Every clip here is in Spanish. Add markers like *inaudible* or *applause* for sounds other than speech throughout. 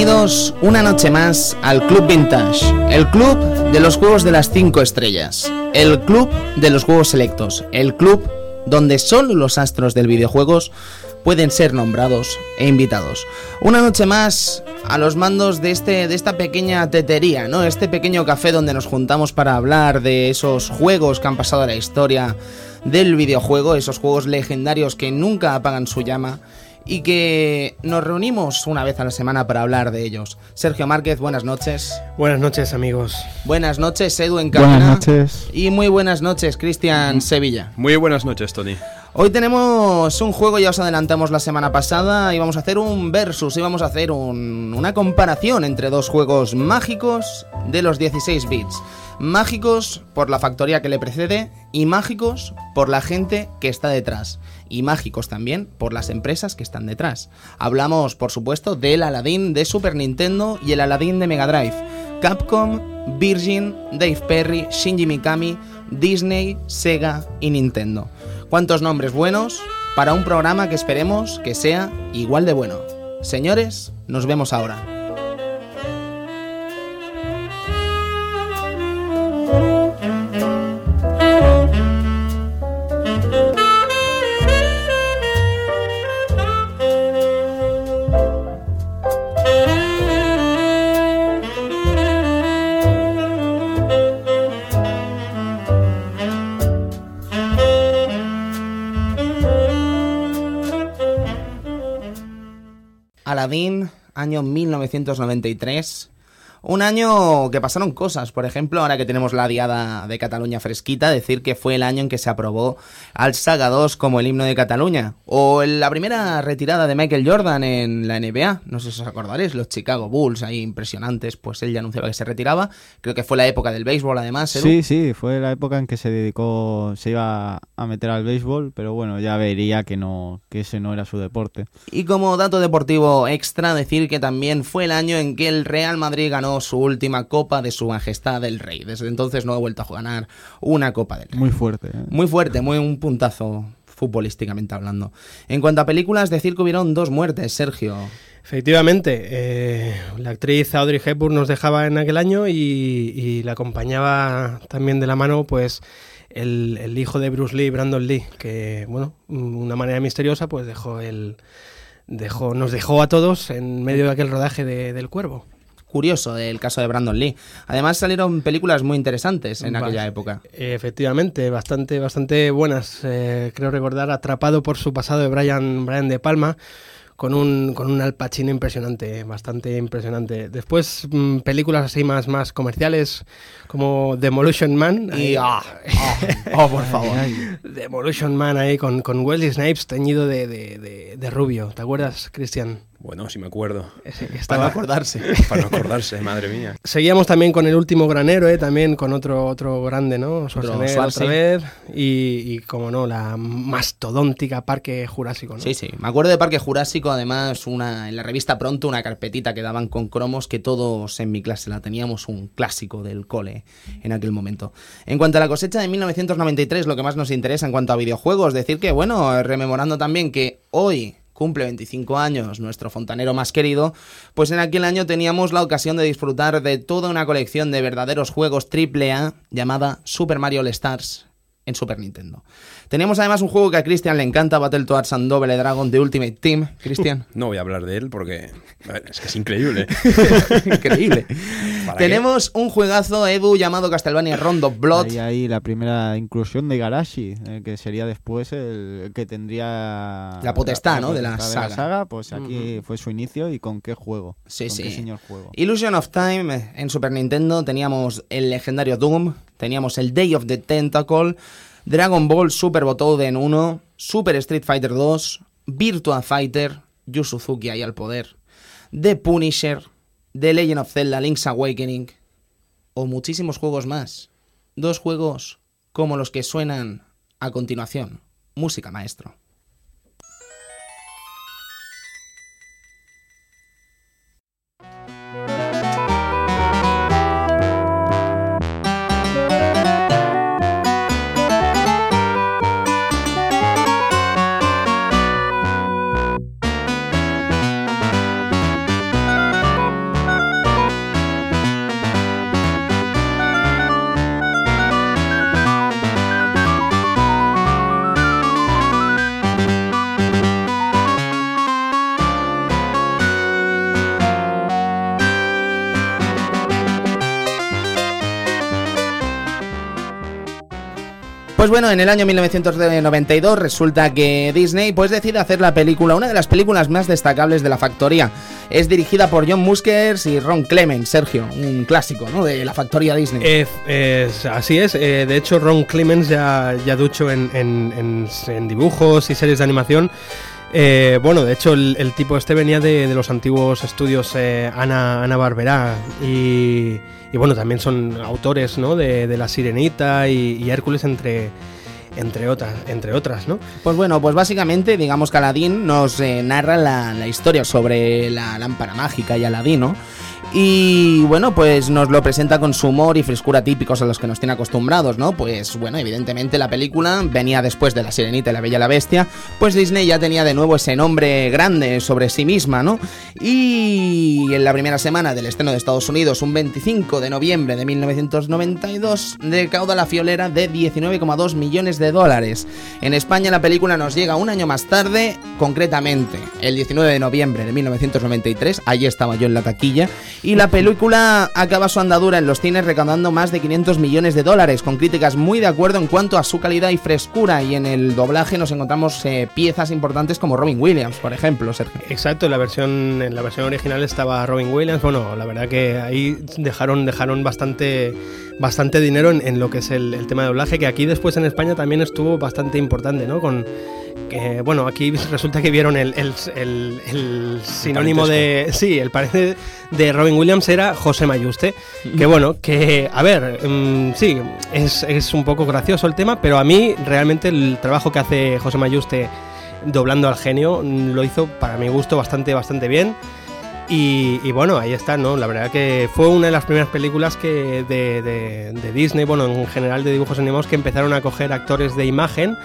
Bienvenidos una noche más al Club Vintage, el club de los juegos de las 5 estrellas, el club de los juegos selectos, el club donde solo los astros del videojuegos pueden ser nombrados e invitados. Una noche más a los mandos de, este, de esta pequeña tetería, ¿no? Este pequeño café donde nos juntamos para hablar de esos juegos que han pasado a la historia del videojuego, esos juegos legendarios que nunca apagan su llama y que nos reunimos una vez a la semana para hablar de ellos. Sergio Márquez, buenas noches. Buenas noches, amigos. Buenas noches, Edu en Buenas noches. Y muy buenas noches, Cristian Sevilla. Muy buenas noches, Tony. Hoy tenemos un juego, ya os adelantamos la semana pasada, y vamos a hacer un versus, y vamos a hacer una comparación entre dos juegos mágicos de los 16 bits. Mágicos por la factoría que le precede y mágicos por la gente que está detrás y mágicos también por las empresas que están detrás. Hablamos, por supuesto, del Aladdin de Super Nintendo y el Aladdin de Mega Drive. Capcom, Virgin, Dave Perry, Shinji Mikami, Disney, Sega y Nintendo. ¿Cuántos nombres buenos para un programa que esperemos que sea igual de bueno? Señores, nos vemos ahora. Año 1993. Un año que pasaron cosas, por ejemplo, ahora que tenemos la diada de Cataluña fresquita, decir que fue el año en que se aprobó al Saga 2 como el himno de Cataluña, o la primera retirada de Michael Jordan en la NBA, no sé si os acordaréis, los Chicago Bulls ahí impresionantes, pues él ya anunciaba que se retiraba, creo que fue la época del béisbol además. Sí, sí, fue la época en que se dedicó, se iba a meter al béisbol, pero bueno, ya vería que no, que ese no era su deporte. Y como dato deportivo extra, decir que también fue el año en que el Real Madrid ganó su última Copa de Su Majestad el Rey. Desde entonces no ha vuelto a ganar una Copa del Rey. Muy fuerte. ¿eh? Muy fuerte, muy un puntazo futbolísticamente hablando. En cuanto a películas, decir que hubieron dos muertes, Sergio. Efectivamente, eh, la actriz Audrey Hepburn nos dejaba en aquel año y, la acompañaba también de la mano, pues el, hijo de Bruce Lee, Brandon Lee, que, bueno, de una manera misteriosa, pues dejó el, dejó, nos dejó a todos en medio de aquel rodaje de, del Cuervo curioso del caso de Brandon Lee. Además salieron películas muy interesantes en aquella época. Efectivamente, bastante, bastante buenas. Eh, creo recordar Atrapado por su pasado de Brian, Brian De Palma. Con un, con un Al Pacino impresionante, bastante impresionante. Después, mm, películas así más, más comerciales, como Demolition Man. Y, ah, ah, oh, por favor. *laughs* Demolition Man ahí con, con Wesley Snipes teñido de, de, de rubio. ¿Te acuerdas, Cristian? Bueno, sí me acuerdo. Para no acordarse. *laughs* Para no acordarse, madre mía. Seguíamos también con el último gran héroe, también con otro otro grande, ¿no? Schwarzenegger otra vez. Y, como no, la mastodóntica Parque Jurásico, ¿no? Sí, sí. Me acuerdo de Parque Jurásico, además, una en la revista Pronto, una carpetita que daban con cromos que todos en mi clase la teníamos, un clásico del cole en aquel momento. En cuanto a la cosecha de 1993, lo que más nos interesa en cuanto a videojuegos, decir que, bueno, rememorando también que hoy cumple 25 años, nuestro fontanero más querido, pues en aquel año teníamos la ocasión de disfrutar de toda una colección de verdaderos juegos AAA llamada Super Mario All Stars en Super Nintendo. Teníamos además un juego que a Cristian le encanta, Battletoads and Double Dragon de Ultimate Team. Cristian. No voy a hablar de él porque es que es increíble. *laughs* increíble. *laughs* Tenemos un juegazo Edu llamado Castlevania Rondo Blood. Ahí, ahí la primera inclusión de Garashi, eh, que sería después el que tendría... La potestad, ¿no? de la, saga. Pues aquí fue su inicio y con qué juego. Sí, sí. Qué señor juego. Illusion of Time eh, en Super Nintendo teníamos el legendario Doom, teníamos el Day of the Tentacle, Dragon Ball Super Botoden 1, Super Street Fighter 2, Virtua Fighter, Yu Suzuki ahí al poder, The Punisher, The Legend of Zelda Link's Awakening o muchísimos juegos más. Dos juegos como los que suenan a continuación. Música maestro. Pues bueno, en el año 1992 resulta que Disney pues decide hacer la película, una de las películas más destacables de la factoría. Es dirigida por John Muskers y Ron Clements, Sergio, un clásico, ¿no? De la factoría Disney. Eh, así es, eh, de hecho Ron Clements ya, ya ducho en- en- en dibujos y series de animación. Eh, bueno, de hecho el, tipo este venía de, los antiguos estudios eh, Ana, Ana Barbera y, y bueno, también son autores ¿no? de, La Sirenita y, y Hércules entre, entre, otras, entre otras, ¿no? Pues bueno, pues básicamente, digamos que Aladdin nos eh, narra la, la historia sobre la lámpara mágica y Aladín, ¿no? Y bueno, pues nos lo presenta con su humor y frescura típicos a los que nos tiene acostumbrados, ¿no? Pues bueno, evidentemente la película venía después de La Sirenita y la Bella y la Bestia, pues Disney ya tenía de nuevo ese nombre grande sobre sí misma, ¿no? Y en la primera semana del estreno de Estados Unidos, un 25 de noviembre de 1992, recauda la fiolera de 19,2 millones de dólares. En España la película nos llega un año más tarde, concretamente el 19 de noviembre de 1993, allí estaba yo en la taquilla, y la película acaba su andadura en los cines recaudando más de 500 millones de dólares, con críticas muy de acuerdo en cuanto a su calidad y frescura, y en el doblaje nos encontramos eh, piezas importantes como Robin Williams, por ejemplo, Sergio. Exacto, en la versión, en la versión original estaba Robin Williams. Bueno, la verdad que ahí dejaron, dejaron bastante, bastante dinero en, lo que es el, el tema de doblaje, que aquí después en España también estuvo bastante importante, ¿no? Con que, bueno, aquí resulta que vieron el, el- el- el sinónimo de. Sí, el parece de Robin Williams era José Mayuste. Que bueno, que, a ver, mm, sí, es, es un poco gracioso el tema, pero a mí realmente el trabajo que hace José Mayuste doblando al genio mm, lo hizo para mi gusto bastante, bastante bien. Y, y bueno, ahí está, ¿no? La verdad que fue una de las primeras películas que de, de- de Disney, bueno, en general de dibujos animados, que empezaron a coger actores de imagen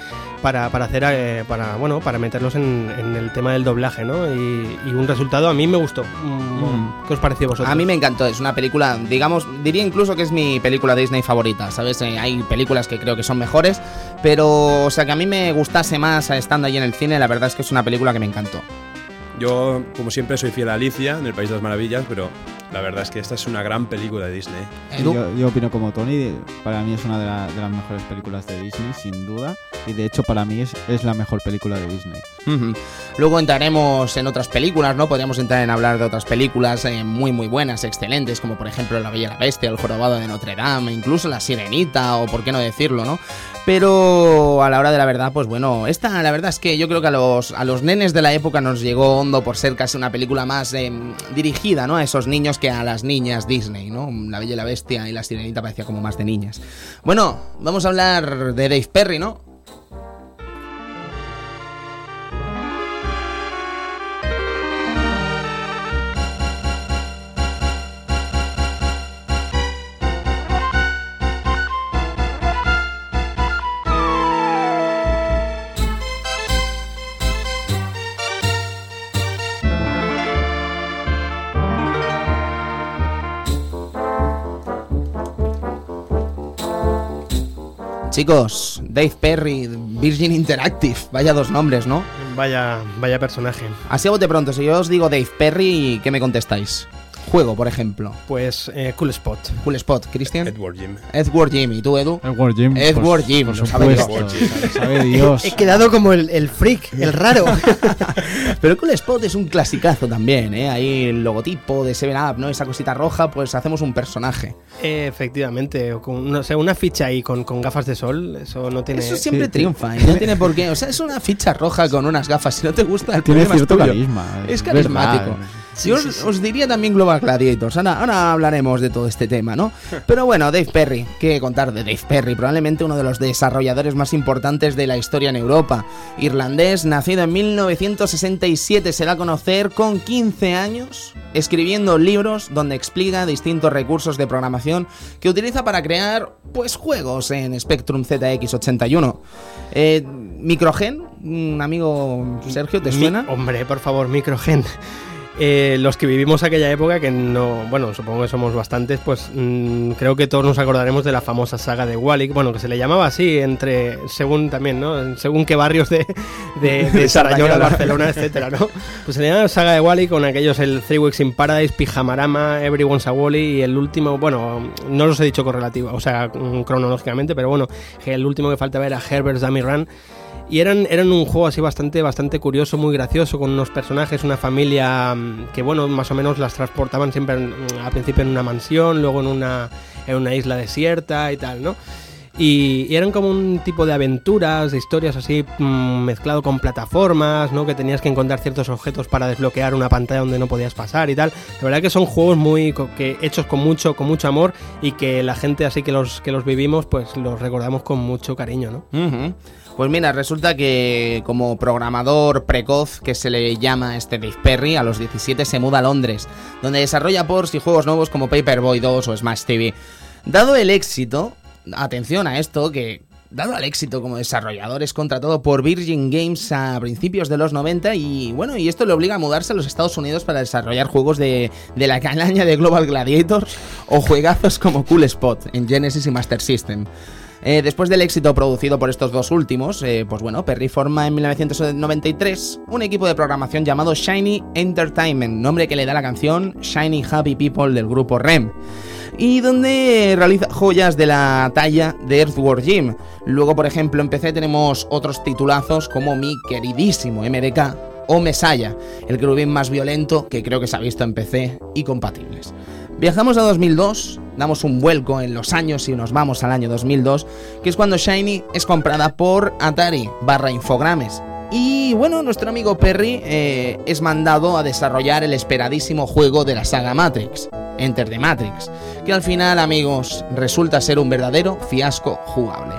para, para hacer, eh, para, bueno, para meterlos en, en el tema del doblaje, ¿no? Y, y un resultado a mí me gustó. Mm, ¿Qué os pareció a vosotros? A mí me encantó, es una película, digamos, diría incluso que es mi película Disney favorita, ¿sabes? Eh, hay películas que creo que son mejores, pero, o sea, que a mí me gustase más estando allí en el cine, la verdad es que es una película que me encantó. Yo, como siempre, soy fiel a Alicia en el País de las Maravillas, pero la verdad es que esta es una gran película de Disney. Yo opino como Tony, para mí es una de, la- de las mejores películas de Disney, sin duda. Y de hecho, para mí es, es la mejor película de Disney. Luego entraremos en otras películas, ¿no? Podríamos entrar en hablar de otras películas eh, muy, muy buenas, excelentes, como por ejemplo La Bella y la Bestia, El Jorobado de Notre Dame, incluso La Sirenita, o por qué no decirlo, ¿no? Pero a la hora de la verdad, pues bueno, esta la verdad es que yo creo que a los, a los nenes de la época nos llegó hondo por ser casi una película más eh, dirigida, ¿no? A esos niños que a las niñas Disney, ¿no? La Bella y la Bestia y La Sirenita parecía como más de niñas. Bueno, vamos a hablar de Dave Perry, ¿no? Chicos, Dave Perry, Virgin Interactive, vaya dos nombres, ¿no? Vaya, vaya personaje. Así a bote pronto, si yo os digo Dave Perry, ¿qué me contestáis? Juego, por ejemplo. Pues eh, Cool Spot. Cool Spot, Cristian. Edward Jim. Edward Jimmy, ¿tú, Edu? Edward Jim. Edward por- Jim, por lo sabe. Dios. Lo sabe Dios. He quedado como el, el freak, el raro. *laughs* Pero Cool Spot es un clasicazo también, ¿eh? Ahí el logotipo de 7-Up, ¿no? Esa cosita roja, pues hacemos un personaje. Eh, efectivamente, o con, no sé, una ficha ahí con, con gafas de sol, eso no tiene... Eso siempre sí. triunfa y no tiene por qué. O sea, es una ficha roja con unas gafas. Si no te gusta, el Tiene problema es tuyo. carisma. Es verdad. Carismático. Yo os, os diría también Global Gladiators. Ahora, ahora hablaremos de todo este tema, ¿no? *laughs* Pero bueno, Dave Perry. ¿Qué contar de Dave Perry? Probablemente uno de los desarrolladores más importantes de la historia en Europa. Irlandés, nacido en 1967, se da a conocer con 15 años, escribiendo libros donde explica distintos recursos de programación que utiliza para crear, pues, juegos en Spectrum ZX81. Eh, Microgen, un amigo Sergio, ¿te Mi- suena? hombre, por favor, Microgen. Eh, los que vivimos aquella época, que no, bueno, supongo que somos bastantes, pues mm, creo que todos nos acordaremos de la famosa saga de Wally, bueno, que se le llamaba así, entre, según también, ¿no? Según qué barrios de, de, *laughs* de Barcelona, etcétera, ¿no? Pues se le llamaba saga de Wally con aquellos el Three Weeks in Paradise, Pijamarama, Everyone's a Wally y el último, bueno, no los he dicho correlativo, o sea, mm, cronológicamente, pero bueno, el último que faltaba era Herbert's Dummy Run. Y eran, eran un juego así bastante, bastante curioso, muy gracioso, con unos personajes, una familia mm, que, bueno, más o menos las transportaban siempre en- al principio en una mansión, luego en una, en una isla desierta y tal, ¿no? Y, eran como un tipo de aventuras, de historias así mm, mezclado con plataformas, ¿no? Que tenías que encontrar ciertos objetos para desbloquear una pantalla donde no podías pasar y tal. La verdad que son juegos muy que hechos con mucho, con mucho amor y que la gente así que los que los vivimos, pues los recordamos con mucho cariño, ¿no? Pues mira, resulta que como programador precoz que se le llama este Dave Perry, a los 17 se muda a Londres, donde desarrolla ports y juegos nuevos como Paperboy 2 o Smash TV. Dado el éxito, atención a esto, que dado el éxito como desarrollador es contratado por Virgin Games a principios de los 90 y bueno, y esto le obliga a mudarse a los Estados Unidos para desarrollar juegos de, de la calaña de Global Gladiator o juegazos como Cool Spot en Genesis y Master System. Eh, después del éxito producido por estos dos últimos, eh, pues bueno, Perry forma en 1993 un equipo de programación llamado Shiny Entertainment, nombre que le da la canción Shiny Happy People del grupo REM, y donde realiza joyas de la talla de Earthworm Jim. Luego, por ejemplo, en PC tenemos otros titulazos como mi queridísimo MDK o Mesaya, el querubín más violento que creo que se ha visto en PC y compatibles. Viajamos a 2002, damos un vuelco en los años y nos vamos al año 2002, que es cuando Shiny es comprada por Atari barra Infogrames. Y bueno, nuestro amigo Perry eh, es mandado a desarrollar el esperadísimo juego de la saga Matrix, Enter the Matrix, que al final, amigos, resulta ser un verdadero fiasco jugable.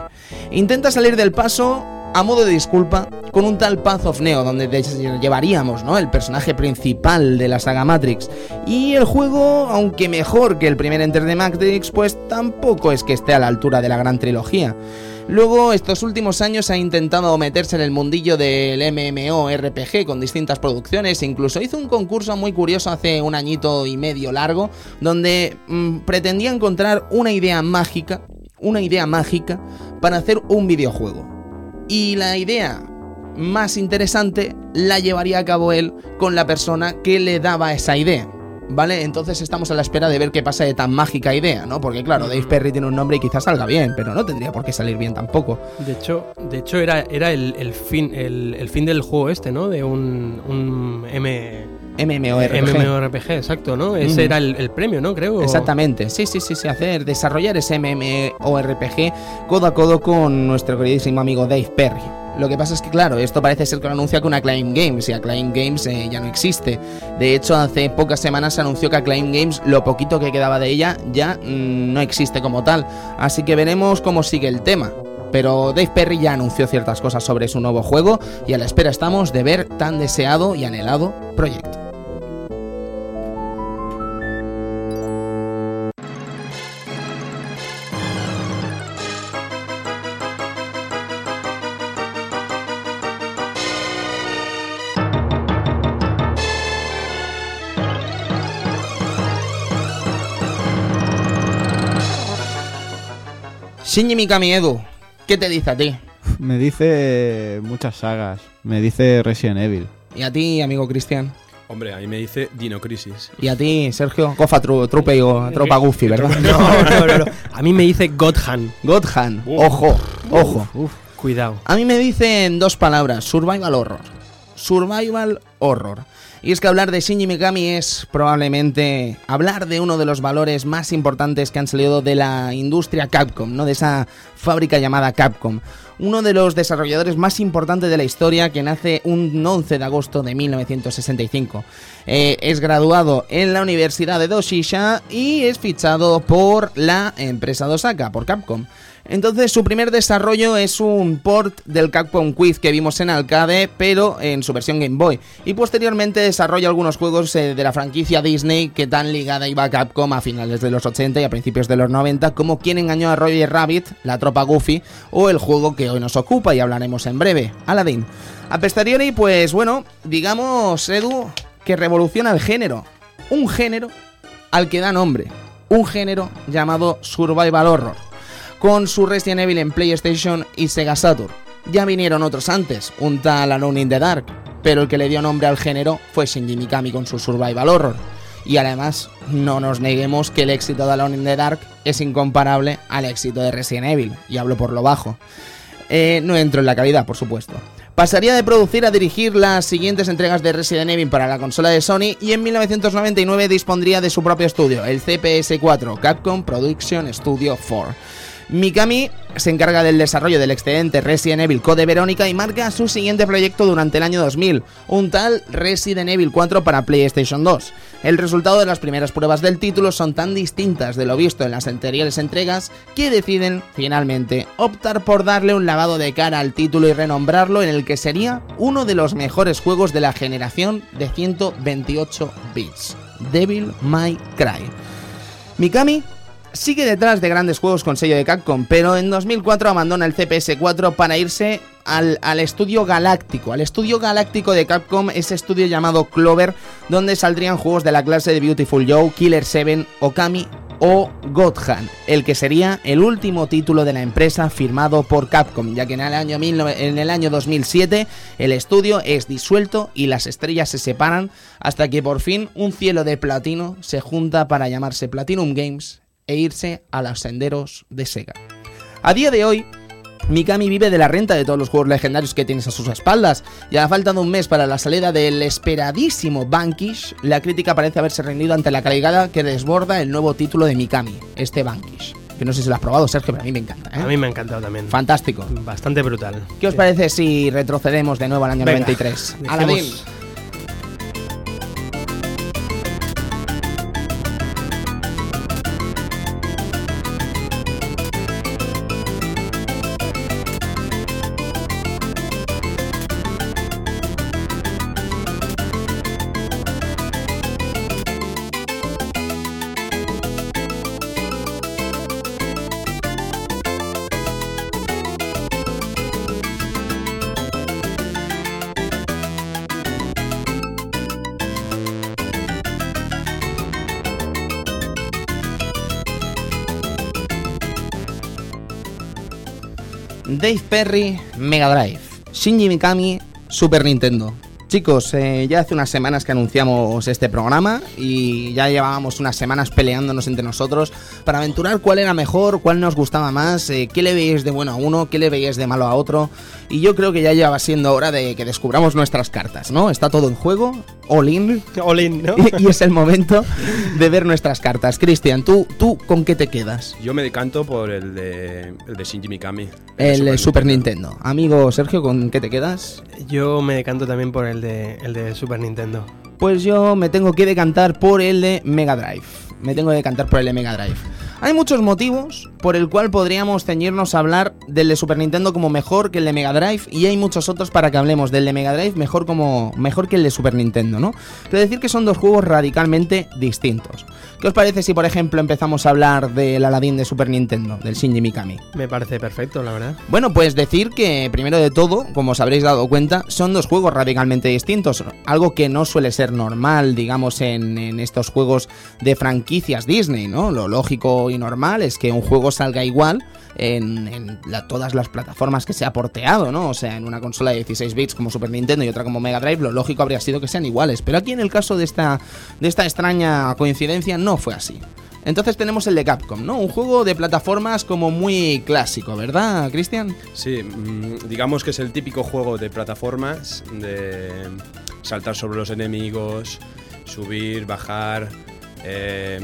Intenta salir del paso a modo de disculpa con un tal Path of Neo donde llevaríamos ¿no? el personaje principal de la saga Matrix y el juego aunque mejor que el primer Enter the Matrix pues tampoco es que esté a la altura de la gran trilogía Luego, estos últimos años ha intentado meterse en el mundillo del MMORPG con distintas producciones, incluso hizo un concurso muy curioso hace un añito y medio largo, donde mm, pretendía encontrar una idea mágica, una idea mágica para hacer un videojuego. Y la idea más interesante la llevaría a cabo él con la persona que le daba esa idea. ¿Vale? Entonces estamos a la espera de ver qué pasa de tan mágica idea, ¿no? Porque claro, Dave Perry tiene un nombre y quizás salga bien, pero no tendría por qué salir bien tampoco. De hecho, de hecho era, era el, el fin, el, el fin del juego este, ¿no? De un, un M, MMORPG. MMORPG, exacto, ¿no? Ese era el, el premio, ¿no? Creo. Exactamente, sí, sí, sí, sí, hacer, desarrollar ese MMORPG codo a codo con nuestro queridísimo amigo Dave Perry. Lo que pasa es que, claro, esto parece ser que lo anuncia con Acclaim Games y Acclaim Games eh, ya no existe. De hecho, hace pocas semanas se anunció que Acclaim Games, lo poquito que quedaba de ella, ya mm, no existe como tal. Así que veremos cómo sigue el tema. Pero Dave Perry ya anunció ciertas cosas sobre su nuevo juego y a la espera estamos de ver tan deseado y anhelado proyecto. Shinji Mikami Edu, ¿qué te dice a ti? Me dice muchas sagas. Me dice Resident Evil. Y a ti, amigo Cristian. Hombre, a mí me dice Dino Crisis. Y a ti, Sergio. Gofa Tru- Trupe y Go- *laughs* Tropa Goofy, ¿verdad? *laughs* No, no, no, no. A mí me dice Godhan. Godhan. Uf. Ojo, ojo. Cuidado. A mí me dicen dos palabras, survival horror. Survival horror. Y es que hablar de Shinji Mikami es probablemente hablar de uno de los valores más importantes que han salido de la industria Capcom, ¿no? De esa fábrica llamada Capcom. Uno de los desarrolladores más importantes de la historia que nace un 11 de agosto de 1965. Eh, es graduado en la Universidad de Doshisha y es fichado por la empresa de Osaka, por Capcom. Entonces su primer desarrollo es un port del Capcom Quiz que vimos en arcade, pero en su versión Game Boy. Y posteriormente desarrolla algunos juegos eh, de la franquicia Disney que tan ligada iba a Capcom a finales de los 80 y a principios de los 90, como Quien engañó a Roger Rabbit, La Tropa Goofy, o el juego que hoy nos ocupa y hablaremos en breve, Aladdin. A posteriori, pues bueno, digamos, Edu, que revoluciona el género. Un género al que da nombre. Un género llamado Survival Horror. Con su Resident Evil en PlayStation y Sega Saturn. Ya vinieron otros antes, un tal Alone in the Dark, pero el que le dio nombre al género fue Shinji Mikami con su Survival Horror. Y además, no nos neguemos que el éxito de Alone in the Dark es incomparable al éxito de Resident Evil, y hablo por lo bajo. Eh, no entro en la calidad, por supuesto. Pasaría de producir a dirigir las siguientes entregas de Resident Evil para la consola de Sony y en 1999 dispondría de su propio estudio, el CPS4, Capcom Production Studio 4. Mikami se encarga del desarrollo del excedente Resident Evil Code Verónica y marca su siguiente proyecto durante el año 2000, un tal Resident Evil 4 para PlayStation 2. El resultado de las primeras pruebas del título son tan distintas de lo visto en las anteriores entregas que deciden finalmente optar por darle un lavado de cara al título y renombrarlo en el que sería uno de los mejores juegos de la generación de 128 bits, Devil May Cry. Mikami sigue detrás de grandes juegos con sello de Capcom, pero en 2004 abandona el CPS4 para irse al, al, estudio galáctico, al estudio galáctico de Capcom, ese estudio llamado Clover, donde saldrían juegos de la clase de Beautiful Joe, Killer 7, Okami o Godhan, el que sería el último título de la empresa firmado por Capcom, ya que en el año, 19, en el año 2007 el estudio es disuelto y las estrellas se separan hasta que por fin un cielo de platino se junta para llamarse Platinum Games e irse a los senderos de Sega. A día de hoy, Mikami vive de la renta de todos los juegos legendarios que tienes a sus espaldas, y a la falta de un mes para la salida del esperadísimo Bankish, la crítica parece haberse rendido ante la calidad que desborda el nuevo título de Mikami, este Bankish. Que no sé si lo has probado, Sergio, pero a mí me encanta. ¿eh? A mí me ha encantado también. Fantástico. Bastante brutal. ¿Qué os parece si retrocedemos de nuevo al año Venga, 93? dejemos- Aladdin. Dave Perry, Mega Drive. Shinji Mikami, Super Nintendo. Chicos, eh, ya hace unas semanas que anunciamos este programa y ya llevábamos unas semanas peleándonos entre nosotros para aventurar cuál era mejor, cuál nos gustaba más, eh, qué le veíais de bueno a uno, qué le veíais de malo a otro. Y yo creo que ya lleva siendo hora de que descubramos nuestras cartas, ¿no? Está todo en juego, all in, *laughs* All in, ¿no? y, *laughs* y es el momento de ver nuestras cartas. Cristian, ¿tú, ¿tú con qué te quedas? Yo me decanto por el de, el de Shinji Mikami. El de Super Nintendo. Amigo Sergio, ¿con qué te quedas? Yo me decanto también por el de, el de Super Nintendo. Pues yo me tengo que decantar por el de Mega Drive. Me tengo que decantar por el de Mega Drive. Hay muchos motivos por el cual podríamos ceñirnos a hablar del de Super Nintendo como mejor que el de Mega Drive y hay muchos otros para que hablemos del de Mega Drive mejor como mejor que el de Super Nintendo, ¿no? Pero decir que son dos juegos radicalmente distintos. ¿Qué os parece si por ejemplo empezamos a hablar del Aladdin de Super Nintendo, del Shinji Mikami? Me parece perfecto, la verdad. Bueno, pues decir que primero de todo, como os habréis dado cuenta, son dos juegos radicalmente distintos. Algo que no suele ser normal, digamos, en, en estos juegos de franquicias Disney, ¿no? Lo lógico y normal es que un juego salga igual en, todas las plataformas que se ha porteado, ¿no? O sea, en una consola de 16 bits como Super Nintendo y otra como Mega Drive, lo lógico habría sido que sean iguales. Pero aquí en el caso de esta, de esta extraña coincidencia no fue así. Entonces tenemos el de Capcom, ¿no? Un juego de plataformas como muy clásico, ¿verdad, Cristian? Sí, mm, digamos que es el típico juego de plataformas, de saltar sobre los enemigos, subir, bajar, eh,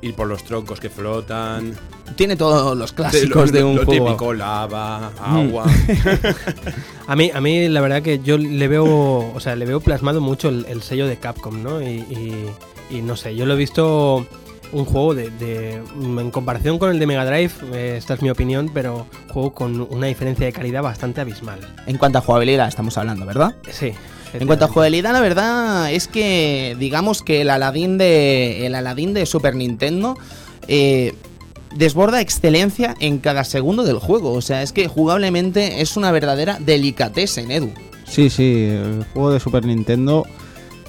ir por los troncos que flotan. Tiene todos los clásicos lo, de un lo juego. Mm. típico, lava, agua. *laughs* A mí, a mí la verdad que yo le veo, o sea, le veo plasmado mucho el, el sello de Capcom, ¿no? Y, y- y no sé, yo lo he visto un juego de, de- en comparación con el de Mega Drive, eh, esta es mi opinión, pero juego con una diferencia de calidad bastante abismal. En cuanto a jugabilidad estamos hablando, ¿verdad? Sí. En cuanto a jugabilidad, la verdad es que digamos que el Aladdin de el Aladdin de Super Nintendo eh, desborda excelencia en cada segundo del juego. O sea, es que jugablemente es una verdadera delicatessen, Edu. Sí, sí, el juego de Super Nintendo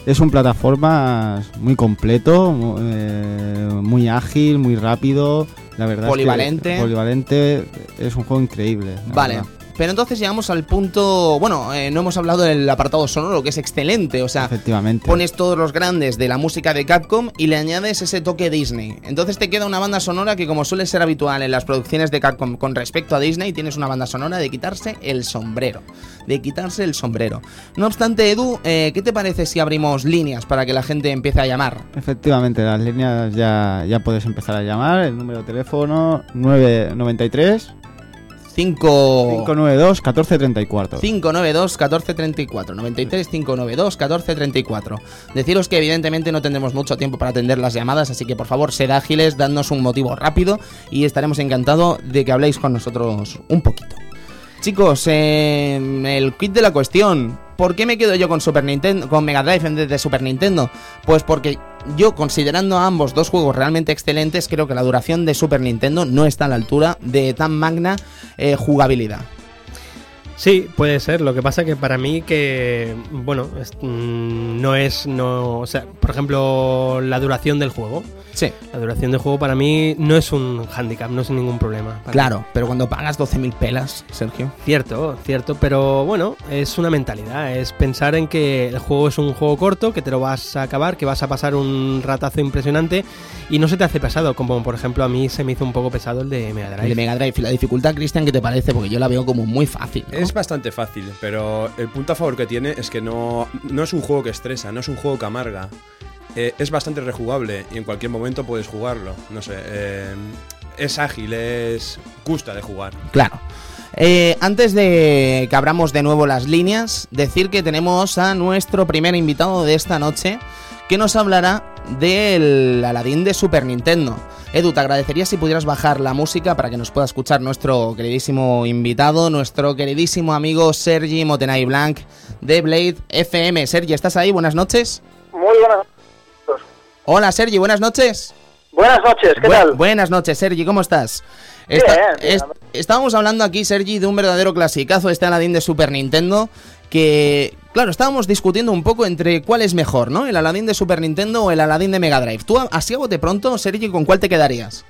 Es un plataforma muy completo, eh, muy ágil, muy rápido. La verdad es que Polivalente. polivalente. Es un juego increíble. Vale. verdad. Pero entonces llegamos al punto. Bueno, eh, no hemos hablado del apartado sonoro, que es excelente. O sea, Efectivamente. pones todos los grandes de la música de Capcom y le añades ese toque Disney. Entonces te queda una banda sonora que, como suele ser habitual en las producciones de Capcom con respecto a Disney, tienes una banda sonora de quitarse el sombrero. De quitarse el sombrero. No obstante, Edu, eh, ¿qué te parece si abrimos líneas para que la gente empiece a llamar? Efectivamente, las líneas ya, ya puedes empezar a llamar. El número de teléfono 993 5... 592 1434. 592 1434 93 592 1434 Deciros que evidentemente no tendremos mucho tiempo para atender las llamadas, así que por favor sed ágiles, dadnos un motivo rápido y estaremos encantados de que habléis con nosotros un poquito. Chicos, eh, el kit de la cuestión. ¿Por qué me quedo yo con Super Nintendo, con Mega Drive en vez de Super Nintendo? Pues porque yo, considerando a ambos dos juegos realmente excelentes, creo que la duración de Super Nintendo no está a la altura de tan magna eh, jugabilidad. Sí, puede ser. Lo que pasa que para mí que, bueno, mm, no es, no, o sea, por ejemplo, la duración del juego. Sí. La duración del juego para mí no es un handicap, no es ningún problema. Claro, pero cuando pagas 12.000 pelas, Sergio. mí. Cierto, cierto, pero bueno, es una mentalidad, es pensar en que el juego es un juego corto, que te lo vas a acabar, que vas a pasar un ratazo impresionante y no se te hace pesado, como por ejemplo a mí se me hizo un poco pesado el de Mega Drive. El de Mega Drive. La dificultad, Cristian, ¿qué te parece? Porque yo la veo como muy fácil. ¿no? Es bastante fácil, pero el punto a favor que tiene es que no, no es un juego que estresa, no es un juego que amarga. Eh, es bastante rejugable y en cualquier momento puedes jugarlo. No sé, eh, es ágil, es gusta de jugar. Claro. Eh, antes de que abramos de nuevo las líneas, decir que tenemos a nuestro primer invitado de esta noche que nos hablará del Aladdin de Super Nintendo. Edu, te agradecería si pudieras bajar la música para que nos pueda escuchar nuestro queridísimo invitado, nuestro queridísimo amigo Sergi Motenay Blanc de Blade FM. Sergi, ¿estás ahí? Buenas noches. Muy buenas, Hola Sergi, buenas noches. buenas noches, ¿qué Bu- tal? Buenas noches, Sergi, ¿cómo estás? Bien, bien. estábamos hablando aquí, Sergi, de un verdadero clasicazo, este Aladdin de Super Nintendo, que, claro, estábamos discutiendo un poco entre cuál es mejor, ¿no? El Aladdin de Super Nintendo o el Aladdin de Mega Drive. Tú, así a bote pronto, Sergi, ¿con cuál te quedarías?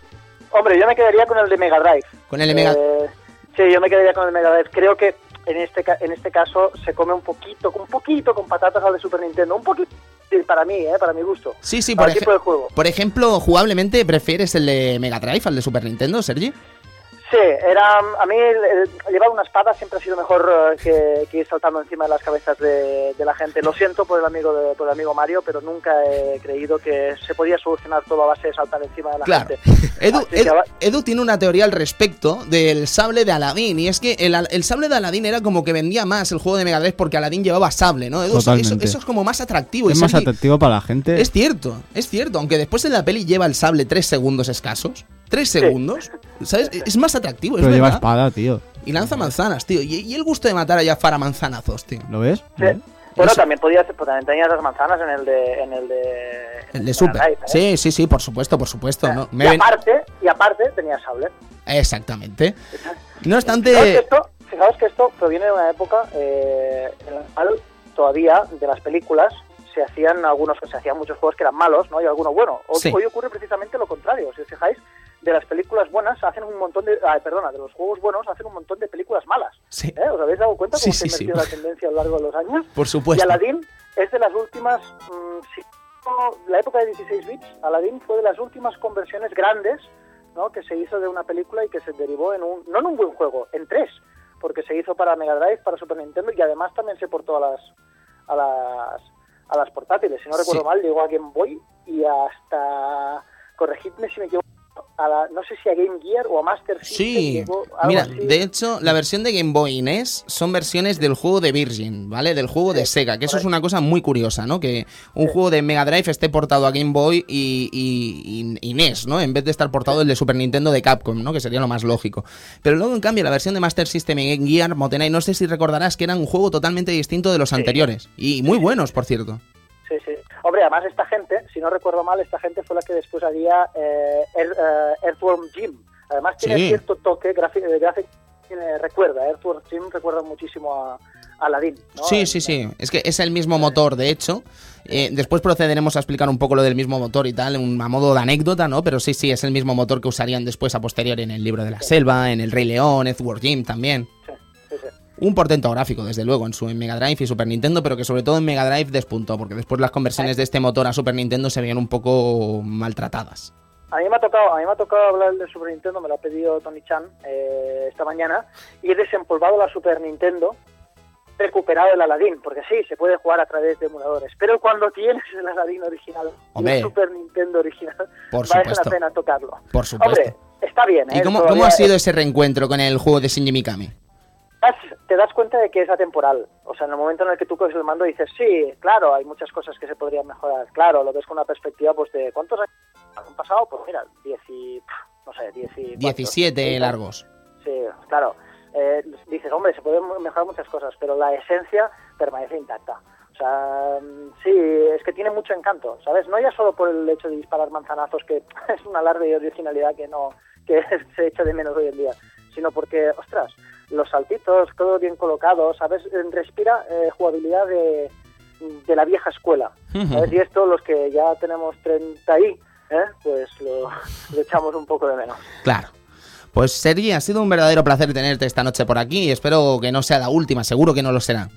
Hombre, yo me quedaría con el de Mega Drive. Con el de Mega... Eh, sí, yo me quedaría con el Mega Drive. Creo que en este en este caso se come un poquito, un poquito con patatas al de Super Nintendo, un poquito para mí, eh, para mi gusto. Sí, sí, por, tipo ej- de juego. por ejemplo, jugablemente, ¿prefieres el de Mega Drive al de Super Nintendo, Sergi? Sí, era a mí el- el- llevar una espada siempre ha sido mejor eh, que, que ir saltando encima de las cabezas de, de la gente. Lo siento por el amigo de- por el amigo Mario, pero nunca he creído que se podía solucionar todo a base de saltar encima de la Claro. gente. *laughs* Edu, que Edu- tiene una teoría al respecto del sable de Aladdin. Y es que el, al- el sable de Aladdin era como que vendía más el juego de Mega Drive porque Aladdin llevaba sable, ¿no? Edu, eso, Totalmente. eso es como más atractivo. y Es más atractivo para la gente. Es cierto, es cierto. Aunque después en la peli lleva el sable tres segundos escasos. Tres segundos. ¿Sabes? Es más atractivo, es pero lleva verdad. espada, tío. Y lanza manzanas, tío. Y, y el gusto de matar a Jafar a manzanazos, tío. ¿Lo ves? Sí. Bueno, también podías, pues también tenías las manzanas en el de, en el de, El de Super. ¿eh? Sí, sí, sí, por supuesto, por supuesto. ¿no? Me y ven- aparte, y aparte tenías sable. Exactamente. No Fijaos que obstante. esto, fijaos que esto proviene de una época eh, en la cual todavía de las películas se hacían algunos, se hacían muchos juegos que eran malos, ¿no? Y algunos buenos. Hoy, Sí. hoy ocurre precisamente lo contrario. Si os fijáis, de las películas buenas hacen un montón de, ay, perdona, de los juegos buenos hacen un montón de películas malas. Sí, ¿eh? ¿Os habéis dado cuenta cómo sí, se sí. la tendencia a lo largo de los años? por Y supuesto. Aladdin es de las últimas, mm, no, la época de 16 bits, Aladdin fue de las últimas conversiones grandes ¿no? que se hizo de una película y que se derivó en un, no en un buen juego, en tres, porque se hizo para Mega Drive, para Super Nintendo y además también se portó a las, a las, a las portátiles. Si no recuerdo mal, llegó a Game Boy y hasta, corregidme si me equivoco, a la, no sé si a Game Gear o a Master System. Sí, llegó mira, así. de hecho, la versión de Game Boy y NES son versiones del juego de Virgin, ¿vale? Del juego de Sega, que eso es una cosa muy curiosa, ¿no? Que un juego de Mega Drive esté portado a Game Boy y, y- y- y NES, ¿no? En vez de estar portado el de Super Nintendo de Capcom, ¿no? Que sería lo más lógico. Pero luego, en cambio, la versión de Master System y Game Gear, Motenai, no sé si recordarás que era un juego totalmente distinto de los anteriores. Y muy buenos, por cierto. Hombre, además esta gente, si no recuerdo mal, esta gente fue la que después haría eh, Ear- eh, Earthworm Jim. Además tiene Sí. cierto toque gráfico, de gráfico tiene- recuerda, Earthworm Jim recuerda muchísimo a, Aladdin. ¿no? Sí, sí, sí. Es que es el mismo motor, de hecho. Eh, después procederemos a explicar un poco lo del mismo motor y tal, un- a modo de anécdota, ¿no? Pero sí, sí, es el mismo motor que usarían después a posteriori en el libro de la selva, en el Rey León, Edward Jim también. Sí. Un portento gráfico, desde luego, en su en Mega Drive y Super Nintendo, pero que sobre todo en Mega Drive despuntó, porque después las conversiones de este motor a Super Nintendo se veían un poco maltratadas. A mí me ha tocado, a mí me ha tocado hablar de Super Nintendo, me lo ha pedido Tony Chan eh, esta mañana y he desempolvado la Super Nintendo, recuperado el Aladdin, porque sí, se puede jugar a través de emuladores, pero cuando tienes el Aladdin original, y Hombre. el Super Nintendo original, Por vale supuesto. la pena tocarlo. Por supuesto. Hombre, está bien. ¿Y ¿eh? cómo, Todavía cómo ha sido es- ese reencuentro con el juego de Shinji Mikami? Das- te das cuenta de que es atemporal. O sea, en el momento en el que tú coges el mando dices, sí, claro, hay muchas cosas que se podrían mejorar. Claro, lo ves con una perspectiva pues de ¿cuántos años han pasado? Pues mira, 10 y, no sé, 10 y... 17 ¿cuántos? largos. Sí, claro. Eh, dices, hombre, se pueden mejorar muchas cosas, pero la esencia permanece intacta. O sea, sí, es que tiene mucho encanto, ¿sabes? No ya solo por el hecho de disparar manzanazos, que *laughs* es una alarde de originalidad que no que *laughs* se echa de menos hoy en día, sino porque, ostras, los saltitos, todo bien colocado, ¿sabes? Eh, Respira eh, jugabilidad de, de la vieja escuela. ¿sabes? Y esto, los que ya tenemos 30 y, ¿eh? pues lo, lo echamos un poco de menos. Claro. Pues Sergi, ha sido un verdadero placer tenerte esta noche por aquí y espero que no sea la última, seguro que no lo será.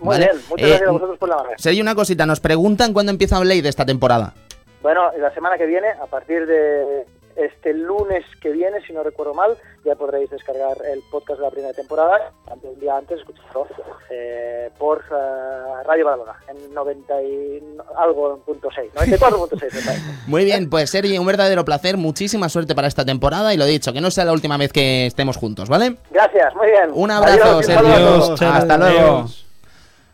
Muy Vale. bien, muchas Eh, gracias a vosotros por la mano. Sergi, una cosita, nos preguntan cuándo empieza Blade esta temporada. Bueno, la semana que viene, a partir de este lunes que viene, si no recuerdo mal, ya podréis descargar el podcast de la primera temporada, antes- un día antes, escucharlo eh, por eh, Radio Badalona, en 90 y algo punto 6, 94.6 me parece. *laughs* Muy bien, pues Sergi, un verdadero placer, muchísima suerte para esta temporada y lo dicho, que no sea la última vez que estemos juntos, ¿vale? Gracias, muy bien. Un abrazo, Sergio. Adiós, Hasta luego.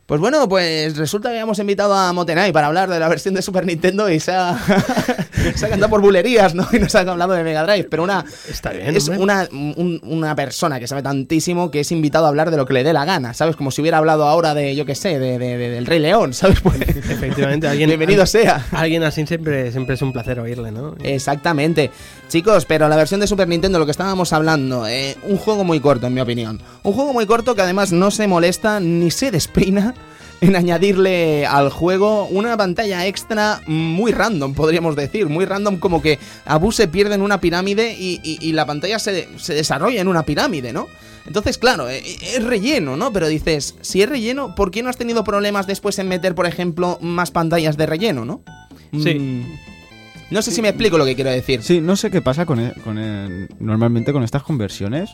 Pues bueno, pues resulta que habíamos invitado a Motenai para hablar de la versión de Super Nintendo y se ha, *laughs* se ha cantado por bulerías, ¿no? Y nos ha hablado de Mega Drive, pero una Está bien, es una, un- una persona que sabe tantísimo que es invitado a hablar de lo que le dé la gana, ¿sabes? Como si hubiera hablado ahora de, yo qué sé, de, de- de- del Rey León, ¿sabes? Pues, Efectivamente, alguien, *laughs* bienvenido sea. Alguien así siempre, siempre es un placer oírle, ¿no? Exactamente. Chicos, pero la versión de Super Nintendo, lo que estábamos hablando, eh, un juego muy corto, en mi opinión. Un juego muy corto que además no se molesta ni se despeina *laughs* en añadirle al juego una pantalla extra muy random, podríamos decir. Muy random, como que Abu se pierde en una pirámide y, y- y la pantalla se, se desarrolla en una pirámide, ¿no? Entonces, claro, eh, es relleno, ¿no? Pero dices, si es relleno, ¿por qué no has tenido problemas después en meter, por ejemplo, más pantallas de relleno, ¿no? Sí. Mm, No sé si me explico lo que quiero decir. Sí, no sé qué pasa con, e- con el- normalmente con estas conversiones,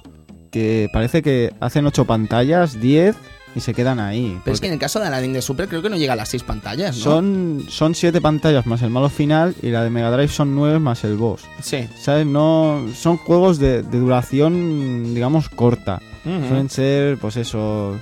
que parece que hacen 8 pantallas, 10 y se quedan ahí. Pero es que en el caso de Aladdin de Super creo que no llega a las 6 pantallas, ¿no? son, son 7 pantallas más el malo final y la de Mega Drive son 9 más el boss. Sí. ¿Sabes? No, son juegos de, de duración, digamos, corta. Suelen ser, pues eso.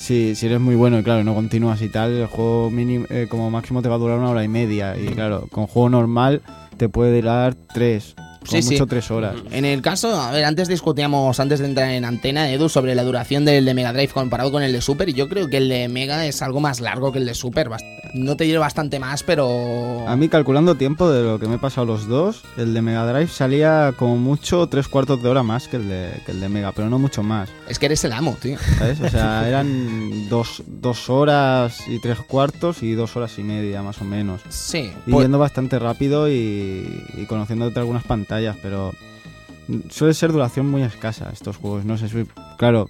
Si, si eres muy bueno y claro, no continúas y tal, el juego mínimo, eh, como máximo te va a durar una hora y media. Y claro, con juego normal te puede durar tres, como Sí, sí. mucho tres horas. En el caso, a ver, antes discutíamos, antes de entrar en antena, Edu, sobre la duración del de Mega Drive comparado con el de Super, y yo creo que el de Mega es algo más largo que el de Super. No te lleva bastante más, pero... A mí, calculando tiempo de lo que me he pasado los dos, el de Mega Drive salía como mucho tres cuartos de hora más que el de, que el de Mega, pero no mucho más. Es que eres el amo, tío. ¿Sabes? O sea, *laughs* eran dos, dos horas y tres cuartos y dos horas y media, más o menos. Sí. Y pues- yendo bastante rápido y, y conociéndote algunas pantallas, pero suele ser duración muy escasa estos juegos. No sé si, claro,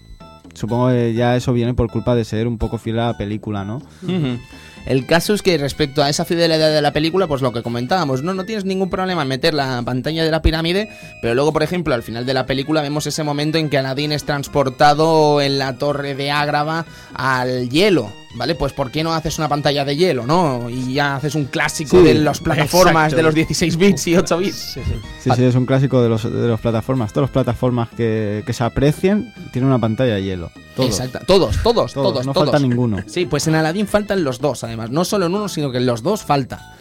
supongo que ya eso viene por culpa de ser un poco fiel a la película, ¿no? Ujú. El caso es que respecto a esa fidelidad de la película, pues lo que comentábamos, no, no tienes ningún problema en meter la pantalla de la pirámide, pero luego, por ejemplo, al final de la película vemos ese momento en que Aladdin es transportado en la torre de Ágrava al hielo, ¿vale? Pues ¿por qué no haces una pantalla de hielo, no? Y ya haces un clásico Sí, de las *laughs* plataformas exacto. de los 16 bits y 8 bits. Sí, sí. Sí, sí, es un clásico de los, de los plataformas. Todas las plataformas que, que se aprecien tienen una pantalla de hielo. Todos. Exacto. Todos, todos, Todos, todos, no todos. falta ninguno. Sí, pues en Aladdin faltan los dos, además. No solo en uno, sino que en los dos falta.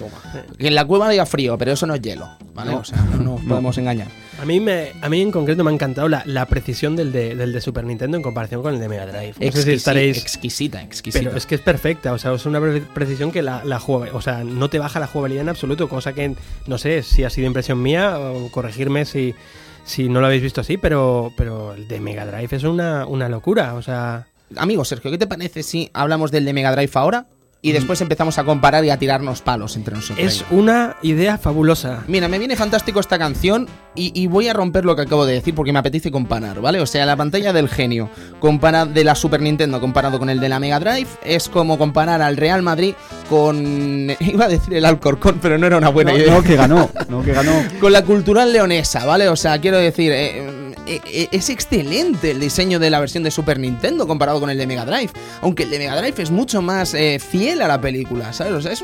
Que en la cueva había frío, pero eso no es hielo, ¿vale? O sea, no *laughs* nos podemos engañar. A mí, me, a mí en concreto me ha encantado la, la precisión del de, del de Super Nintendo en comparación con el de Mega Drive. No sé si estaréis... Exquisita, exquisita. Pero es que es perfecta, o sea, es una pre- precisión que la, la juega- o sea, no te baja la jugabilidad en absoluto, cosa que no sé si ha sido impresión mía o corregirme si, si no lo habéis visto así, pero, pero el de Mega Drive es una, una locura, o sea, amigo Sergio, ¿qué te parece si hablamos del de Mega Drive ahora? Y después empezamos a comparar y a tirarnos palos entre nosotros. Es una idea fabulosa. Mira, me viene fantástico esta canción y, y voy a romper lo que acabo de decir porque me apetece comparar, ¿vale? O sea, la pantalla del genio compara de la Super Nintendo comparado con el de la Mega Drive es como comparar al Real Madrid con... *laughs* Iba a decir el Alcorcón, pero no era una buena No, idea. no, que ganó, *laughs* no, que ganó. Con la cultural leonesa, ¿vale? O sea, quiero decir, eh, eh, eh, es excelente el diseño de la versión de Super Nintendo comparado con el de Mega Drive. Aunque el de Mega Drive es mucho más eh, fiel a la película, ¿sabes? O sea, es,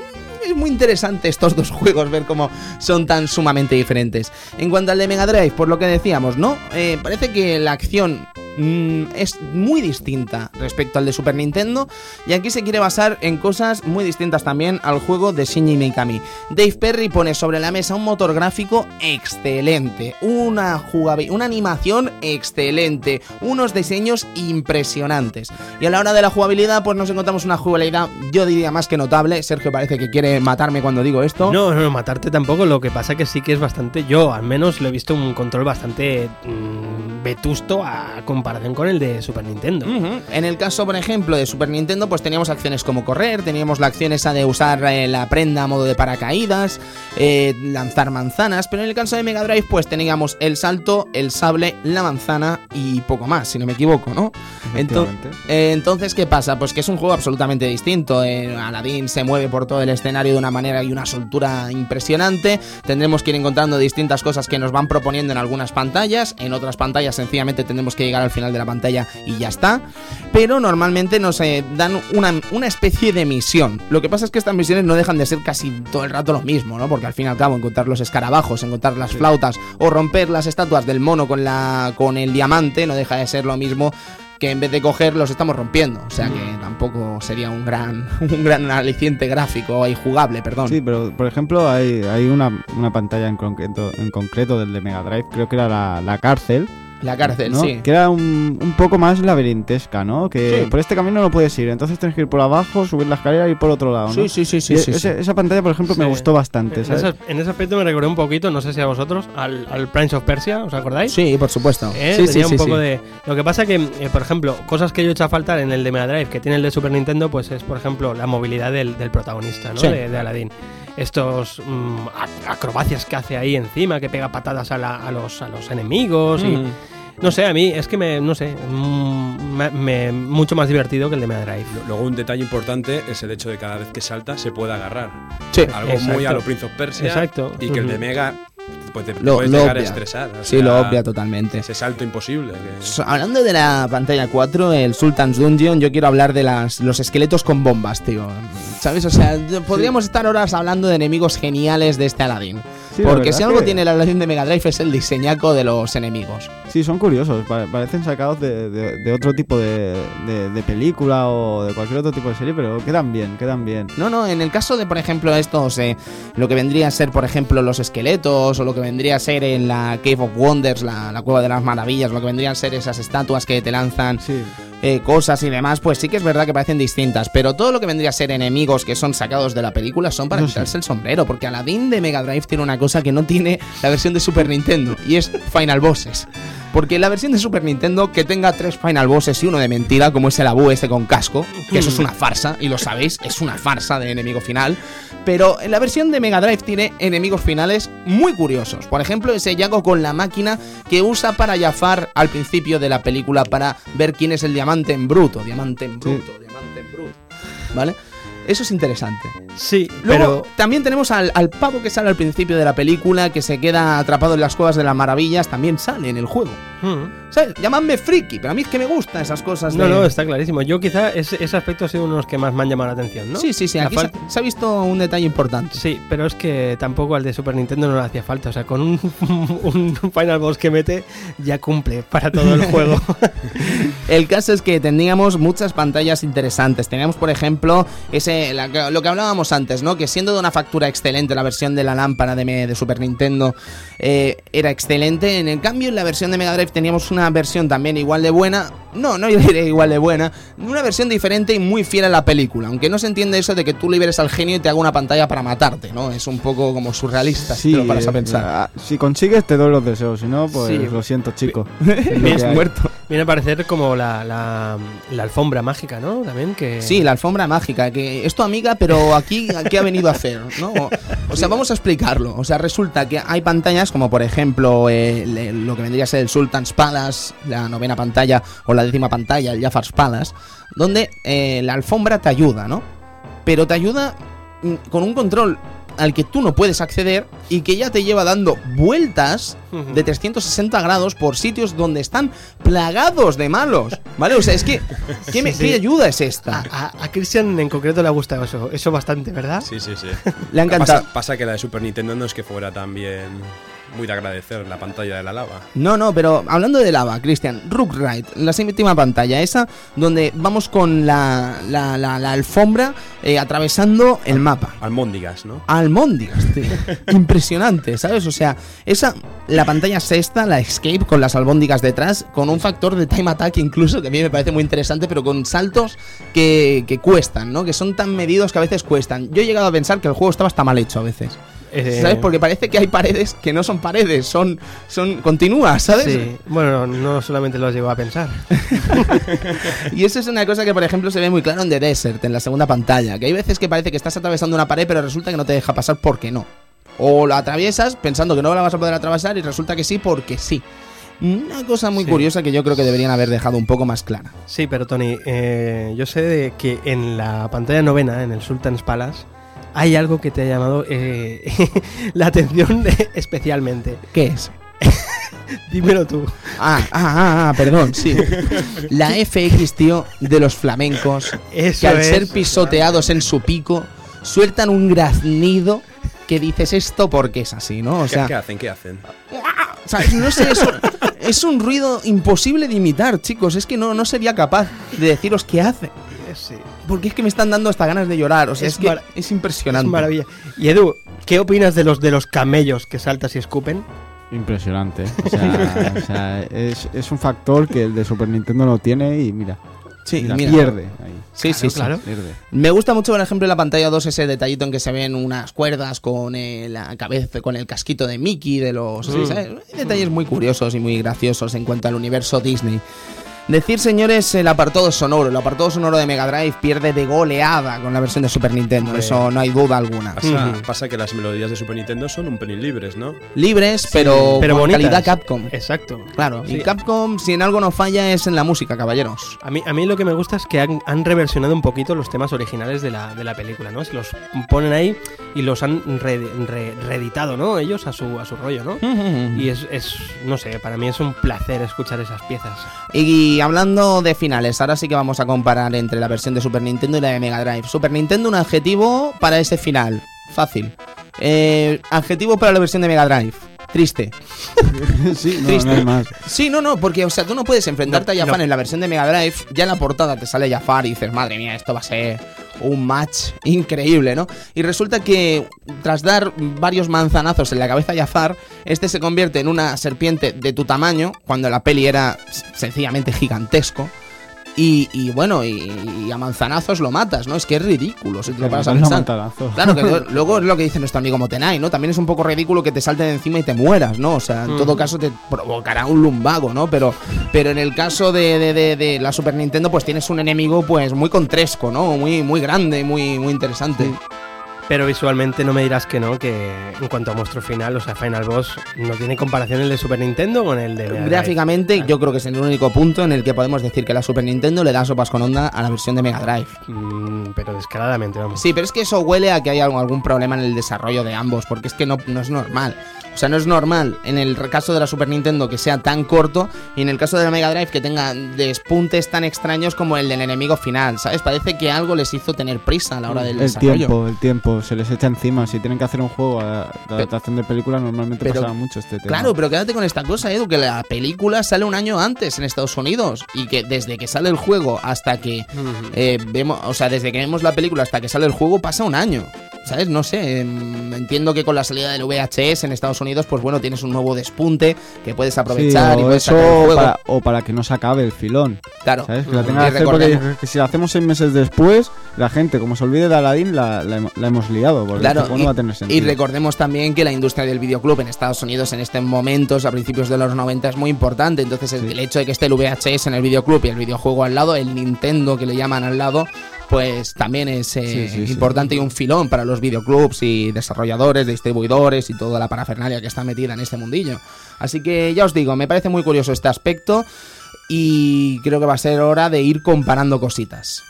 muy interesante estos dos *laughs* juegos, ver cómo son tan sumamente diferentes. En cuanto al de Mega Drive, por lo que decíamos, ¿no? Eh, parece que la acción mm, es muy distinta respecto al de Super Nintendo y aquí se quiere basar en cosas muy distintas también al juego de Shinji Mikami. Dave Perry pone sobre la mesa un motor gráfico excelente, una una animación excelente, unos diseños impresionantes. Y a la hora de la jugabilidad, pues nos encontramos una jugabilidad, yo diría más que notable. Sergio parece que quiere matarme cuando digo esto. No, no, no, matarte tampoco. Lo que pasa que sí que es bastante. Yo, al menos, lo he visto un control bastante mm, vetusto a comparación con el de Super Nintendo. En el caso, por ejemplo, de Super Nintendo, pues teníamos acciones como correr, teníamos la acción esa de usar eh, la prenda a modo de paracaídas, eh, lanzar manzanas, pero en el caso de Mega Drive, pues teníamos el salto, el sable, la manzana y poco más, si no me equivoco, ¿no? Ento- Efectivamente. eh, entonces, ¿qué pasa? Pues que es un juego absolutamente distinto. Eh, Aladdin se mueve por todo el escenario de una manera y una soltura impresionante. Tendremos que ir encontrando distintas cosas que nos van proponiendo en algunas pantallas. En otras pantallas, sencillamente, tendremos que llegar al final de la pantalla y ya está. Pero normalmente nos eh, dan una, una especie de misión. Lo que pasa es que estas misiones no dejan de ser casi todo el rato lo mismo, ¿no? Porque al fin y al cabo, encontrar los escarabajos, encontrar las flautas o romper las estatuas del mono con, la, con el diamante no deja de ser lo mismo que en vez de coger los estamos rompiendo. O sea que tampoco sería un gran, *laughs* un gran aliciente gráfico y jugable, perdón. Sí, pero por ejemplo hay, hay una, una pantalla en concreto, en concreto del de Mega Drive, creo que era la, la cárcel, La cárcel, ¿no? sí. que era un, un poco más laberintesca, ¿no? Que Sí. por este camino no puedes ir, entonces tienes que ir por abajo, subir la escalera y ir por otro lado, ¿no? Sí, sí, sí, sí, Y sí, ese- sí. Esa pantalla, por ejemplo, me gustó bastante, En ¿sabes? ese, en ese aspecto me recordé un poquito, no sé si a vosotros, al, al Prince of Persia, ¿os acordáis? Sí, por supuesto. Eh, sí, sí, tenía sí, un poco sí. de. Lo que pasa que, eh, por ejemplo, cosas que yo he hecho a faltar en el de Mega Drive, que tiene el de Super Nintendo, pues es, por ejemplo, la movilidad del, del protagonista, ¿no? Sí. De, de Aladdin. Estos mm, ac- acrobacias que hace ahí encima, que pega patadas a, la- a los, a los enemigos y. Mm. No sé, a mí es que me. No sé. mm, me- me- mucho más divertido que el de Mega Drive. Luego un detalle importante es el hecho de que cada vez que salta se pueda agarrar. Sí. Algo Exacto. muy a lo Prince of Persia. Exacto. Y que el de. Mega pues te, Lo- puedes lo llegar a obvia. estresar. o Sí, sea, lo obvia totalmente. Ese salto imposible. que- Hablando de la pantalla 4, el Sultan's Dungeon, yo quiero hablar de las, los esqueletos con bombas, tío. ¿Sabes? O sea, podríamos estar horas hablando de enemigos geniales de este Aladdin. Sí, la Porque si algo que- tiene el Aladdin de Mega Drive es el diseñaco de los enemigos. Sí, son curiosos, pa- parecen sacados de, de- de otro tipo de, de- película o de cualquier otro tipo de serie, pero quedan bien, quedan bien. No, no, en el caso de, por ejemplo, estos, eh, lo que vendría a ser, por ejemplo, los esqueletos, o lo que vendría a ser en la Cave of Wonders, la, la Cueva de las Maravillas, lo que vendrían a ser esas estatuas que te lanzan Sí, eh, cosas y demás, pues sí que es verdad que parecen distintas, pero todo lo que vendría a ser enemigos que son sacados de la película son para sí. quitarse el sombrero, porque Aladdin de Mega Drive tiene una cosa que no tiene la versión de Super Nintendo, y es Final Bosses. Porque la versión de Super Nintendo que tenga tres Final Bosses y uno de mentira, como es el Abu este con casco, que eso es una farsa, y lo sabéis, es una farsa de enemigo final. Pero en la versión de Mega Drive tiene enemigos finales muy curiosos. Por ejemplo, ese Yago con la máquina que usa para Jafar al principio de la película para ver quién es el diamante en bruto. Diamante en bruto, diamante en bruto. ¿Vale? Eso es interesante. Sí, Luego, pero. también tenemos al, al pavo que sale al principio de la película, que se queda atrapado en las cuevas de las maravillas, también sale en el juego. Mm. ¿Sabes? Llamadme friki, pero a mí es que me gustan esas cosas. No, de- no, está clarísimo. Yo quizá ese, ese aspecto ha sido uno de los que más me han llamado la atención, ¿no? Sí, sí, sí. La Aquí se, ha visto un detalle importante. Sí, pero es que tampoco al de Super Nintendo no le hacía falta. O sea, con un, *laughs* un Final Boss que mete, ya cumple para todo el juego. *laughs* El caso es que teníamos muchas pantallas interesantes. Teníamos, por ejemplo, ese la lo que hablábamos antes, ¿no? Que siendo de una factura excelente la versión de la lámpara de, Super Nintendo eh, era excelente. En el cambio, en la versión de Mega Drive teníamos una versión también igual de buena. No, no *laughs* diré igual de buena. Una versión diferente y muy fiel a la película. Aunque no se entiende eso de que tú liberes al genio y te haga una pantalla para matarte, ¿no? Es un poco como surrealista si te lo paras a eh, pensar. ah, si consigues te doy los deseos, si no, pues Sí. lo siento, chico. *laughs* Me has muerto. Viene a parecer como la, la, alfombra mágica, ¿no? También que... Sí, la alfombra mágica, que es amiga, pero aquí, ¿qué ha venido a hacer? ¿no? O, sea, vamos a explicarlo. O sea, resulta que hay pantallas como, por ejemplo, lo que vendría a ser el Sultan's Palace, la novena pantalla, o la décima pantalla, el Jafar's Palace, donde eh, la alfombra te ayuda, ¿no? Pero te ayuda mm, con un control al que tú no puedes acceder y que ya te lleva dando vueltas de 360 grados por sitios donde están plagados de malos, ¿vale? O sea, es que, ¿qué, me- Sí, sí. qué ayuda es esta? a, a Christian en concreto le ha gustado eso, eso bastante, ¿verdad? Sí, sí, sí. Le ha encantado. Pasa, pasa que la de Super Nintendo no es que fuera también muy de agradecer la pantalla de la lava. No, no, pero hablando de lava, Cristian, Rook Ride, la séptima pantalla, esa donde vamos con la, la, la- la alfombra eh, atravesando el mapa. Almóndigas, ¿no? Almóndigas, *laughs* tío. Impresionante, ¿sabes? O sea, esa, la pantalla sexta, la Escape con las albóndigas detrás, con un factor de time attack incluso, que a mí me parece muy interesante, pero con saltos que, que cuestan, ¿no? Que son tan medidos que a veces cuestan. Yo he llegado a pensar que el juego estaba hasta mal hecho a veces. Eh, ¿Sabes? Porque parece que hay paredes que no son paredes, son, son continuas, ¿sabes? Sí, bueno, no solamente lo llegó a pensar. *laughs* Y eso es una cosa que, por ejemplo, se ve muy claro en The Desert, en la segunda pantalla. Que hay veces que parece que estás atravesando una pared, pero resulta que no te deja pasar porque no. O la atraviesas pensando que no la vas a poder atravesar y resulta que sí porque sí. Una cosa muy Sí. curiosa que yo creo que deberían haber dejado un poco más clara. Sí, pero Tony, eh, yo sé de que en la pantalla novena, en el Sultan's Palace, hay algo que te ha llamado eh, *laughs* la atención *laughs* especialmente. ¿Qué es? *laughs* Dímelo tú. Ah, ah, ah, ah, perdón, sí. La FX, tío, de los flamencos, Eso que al es. ser pisoteados en su pico, sueltan un graznido que dices esto porque es así, ¿no? O ¿Qué, sea, qué hacen? ¿Qué hacen? O sea, no sé, es un, es un ruido imposible de imitar, chicos. Es que no, no sería capaz de deciros qué hace. Sí, Porque es que me están dando hasta ganas de llorar. O sea, es, Es que es es impresionante. maravilla. Y Edu, ¿qué opinas de los de los camellos que saltas y escupen? Impresionante. ¿eh? O *laughs* sea, o sea, es, es un factor que el de Super Nintendo no tiene y mira, Sí, mira, mira. pierde. Ahí, Sí, sí, sí. claro. pierde. Me gusta mucho, por ejemplo, en la pantalla 2 ese detallito en que se ven unas cuerdas con eh, la cabeza, con el casquito de Mickey, de los... sí, Mm. ¿sabes? Hay detalles muy curiosos y muy graciosos en cuanto al universo Disney. Decir, señores, el apartado sonoro. El apartado sonoro de Mega Drive pierde de goleada con la versión de Super Nintendo. Hombre. Eso no hay duda alguna. Pasa, que las melodías de Super Nintendo son un pelín libres, ¿no? Libres, pero, pero con bonitas. calidad Capcom. Exacto. Claro, Sí. y Capcom, si en algo no falla, es en la música, caballeros. A mí, a mí lo que me gusta es que han, han reversionado un poquito los temas originales de la, de la película, ¿no? Se los ponen ahí y los han re- re- reeditado, ¿no? Ellos a su, a su rollo, ¿no? Y es, es, no sé, para mí es un placer escuchar esas piezas. Y hablando de finales, ahora sí que vamos a comparar entre la versión de Super Nintendo y la de Mega Drive. Super Nintendo, un adjetivo para ese final. Fácil. Eh, adjetivo para la versión de Mega Drive. Triste. *laughs* sí, no, Triste. no hay más. Sí, no, no, porque, o sea, tú no puedes enfrentarte No, a Jafar en la versión de Mega Drive. Ya en la portada te sale Jafar y dices, madre mía, esto va a ser un match increíble, ¿no? Y resulta que tras dar varios manzanazos en la cabeza a Jafar, este se convierte en una serpiente de tu tamaño, cuando la peli era sencillamente gigantesco. Y, y bueno, y, y a manzanazos lo matas, ¿no? Es que es ridículo si te lo paras a pensar. Claro, que *laughs* luego- es lo que dice nuestro amigo Motenai, ¿no? También es un poco ridículo que te salten encima y te mueras, ¿no? O sea, en todo caso te provocará un lumbago, ¿no? Pero, pero en el caso de, de- de- de la Super Nintendo, pues tienes un enemigo pues muy contresco, ¿no? Muy, muy grande, muy, muy interesante. Pero visualmente no me dirás que no, que en cuanto a monstruo final, o sea, Final Boss, no tiene comparación el de Super Nintendo con el de Mega Drive. Gráficamente, yo creo que es el único punto en el que podemos decir que la Super Nintendo le da sopas con onda a la versión de Mega Drive. Mm, pero descaradamente, vamos. Sí, pero es que eso huele a que hay algún, algún problema en el desarrollo de ambos, porque es que no, no es normal. O sea, no es normal en el caso de la Super Nintendo que sea tan corto y en el caso de la Mega Drive que tenga despuntes tan extraños como el del enemigo final, ¿sabes? Parece que algo les hizo tener prisa a la hora del El desarrollo. tiempo, el tiempo, se les echa encima. Si tienen que hacer un juego a- de adaptación de película, normalmente pero- pasaba mucho este tema. Claro, pero quédate con esta cosa, Edu, que la película sale un año antes en Estados Unidos y que desde que sale el juego hasta que eh, vemos, o sea, desde que vemos la película hasta que sale el juego pasa un año. ¿Sabes? No sé, em, entiendo que con la salida del VHS en Estados Unidos, pues bueno, tienes un nuevo despunte que puedes aprovechar Sí, y o puedes eso sacar el juego. para, o para que no se acabe el filón. Claro. ¿Sabes? Que la Y tenga que hacer porque que si la hacemos seis meses después, la gente, como se olvide de Aladdin, la, la hem- la hemos liado. Porque Claro, este y, no va a tener y sentido. recordemos también que la industria del videoclub en Estados Unidos en estos momentos, a principios de los 90, es muy importante. Entonces, el, el hecho de que esté el VHS en el videoclub y el videojuego al lado, el Nintendo que le llaman al lado, pues también es eh, Sí, sí, sí. importante y un filón para los videoclubs y desarrolladores, distribuidores y toda la parafernalia que está metida en este mundillo. Así que ya os digo, me parece muy curioso este aspecto y creo que va a ser hora de ir comparando cositas.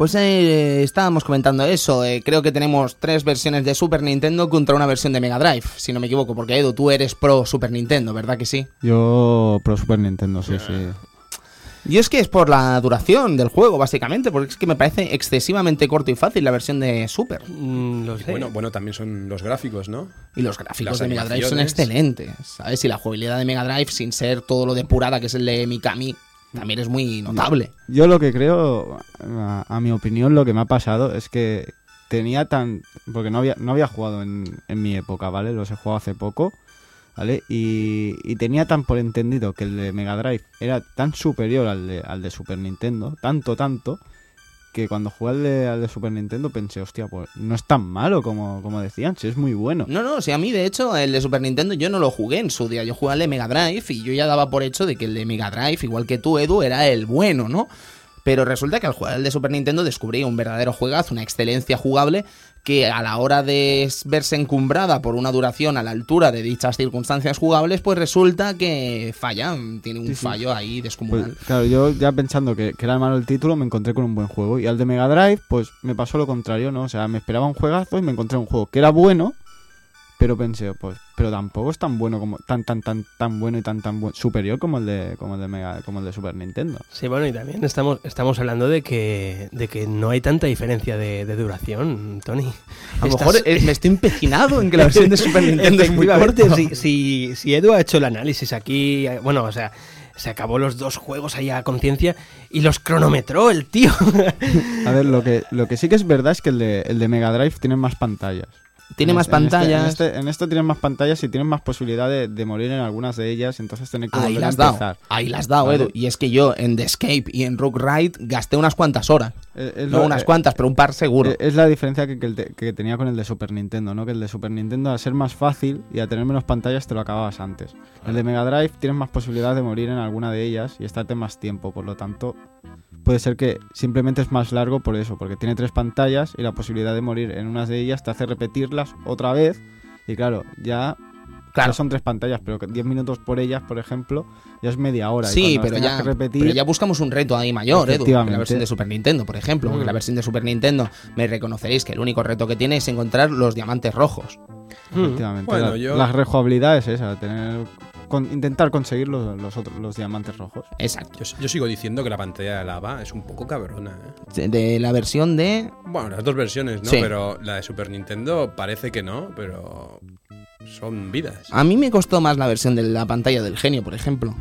Pues eh, estábamos comentando eso. eh, creo que tenemos tres versiones de Super Nintendo contra una versión de Mega Drive, si no me equivoco. Porque Edu, tú eres pro Super Nintendo, ¿verdad que sí? Yo pro Super Nintendo, sí, sí. Y es que es por la duración del juego, básicamente, porque es que me parece excesivamente corto y fácil la versión de Super. Mm, lo sé. Bueno, bueno, también son los gráficos, ¿no? Y los gráficos Las de Mega Drive son excelentes, ¿sabes? Y la jugabilidad de Mega Drive, sin ser todo lo depurada que es el de Mikami, también es muy notable. Yo lo que creo, a, mi opinión, lo que me ha pasado es que tenía tan... Porque no había, no había jugado en, en mi época, ¿vale? Los he jugado hace poco, ¿vale? Y, y tenía tan por entendido que el de Mega Drive era tan superior al de, al de Super Nintendo, tanto, tanto, que cuando jugué al de, al de Super Nintendo pensé, hostia, pues no es tan malo como, como decían, sí es muy bueno. No, no, si a mí de hecho el de Super Nintendo yo no lo jugué en su día, yo jugué al de Mega Drive y yo ya daba por hecho de que el de Mega Drive, igual que tú Edu, era el bueno, ¿no? Pero resulta que al jugar el de Super Nintendo descubrí un verdadero juegazo, una excelencia jugable que a la hora de verse encumbrada por una duración a la altura de dichas circunstancias jugables, pues resulta que falla, tiene un Sí, sí. fallo ahí Pues, descomunal. claro, yo ya pensando que, que era malo el título, me encontré con un buen juego. Y al de Mega Drive, pues me pasó lo contrario, ¿no? O sea, me esperaba un juegazo y me encontré un juego que era bueno, pero pensé, pues, pero tampoco es tan bueno como, tan, tan, tan, tan bueno y tan, tan buen, superior como el de, como el de Mega, como el de Super Nintendo. Sí, bueno, y también estamos, estamos hablando de que, de que no hay tanta diferencia de, de duración, Tony. A lo mejor eh, me estoy empecinado en que la versión de *laughs* Super Nintendo es muy corta. si, si, si Edu ha hecho el análisis aquí, bueno, o sea, se acabó los dos juegos ahí a conciencia y los cronometró el tío. *laughs* A ver, lo que, lo que sí que es verdad es que el de, el de Mega Drive tiene más pantallas. Tiene En más este- pantallas. En, este, en esto tienes más pantallas y tienes más posibilidad de, de morir en algunas de ellas, entonces tener que Ahí volver a las empezar. Ahí las dado. Edu. Y es que yo en The Escape y en Rook Ride gasté unas cuantas horas. Eh, es No lo- unas eh, cuantas, pero un par seguro. Eh, Es la diferencia que, que el de- que tenía con el de Super Nintendo, ¿no? Que el de Super Nintendo, al ser más fácil y a tener menos pantallas, te lo acababas antes. El de Mega Drive tienes más posibilidad de morir en alguna de ellas y estarte más tiempo, por lo tanto, puede ser que simplemente es más largo por eso, porque tiene tres pantallas y la posibilidad de morir en unas de ellas te hace repetirlas otra vez. Y claro, ya Claro. no son tres pantallas, pero que 10 minutos por ellas, por ejemplo, ya es media hora. Sí, pero ya, que repetir, pero ya buscamos un reto ahí mayor, Edu, que la versión de Super Nintendo, por ejemplo. Porque Mm. la versión de Super Nintendo, me reconoceréis que el único reto que tiene es encontrar los diamantes rojos. efectivamente, Bueno, la, yo- la rejugabilidad es esa, tener, con- intentar conseguir los, los, otros, los diamantes rojos. Exacto. Yo, yo sigo diciendo que la pantalla de lava es un poco cabrona, ¿eh? De la versión de... Bueno, las dos versiones, ¿no? Sí. Pero la de Super Nintendo parece que no, pero son vidas. A mí me costó más la versión de la pantalla del genio, por ejemplo.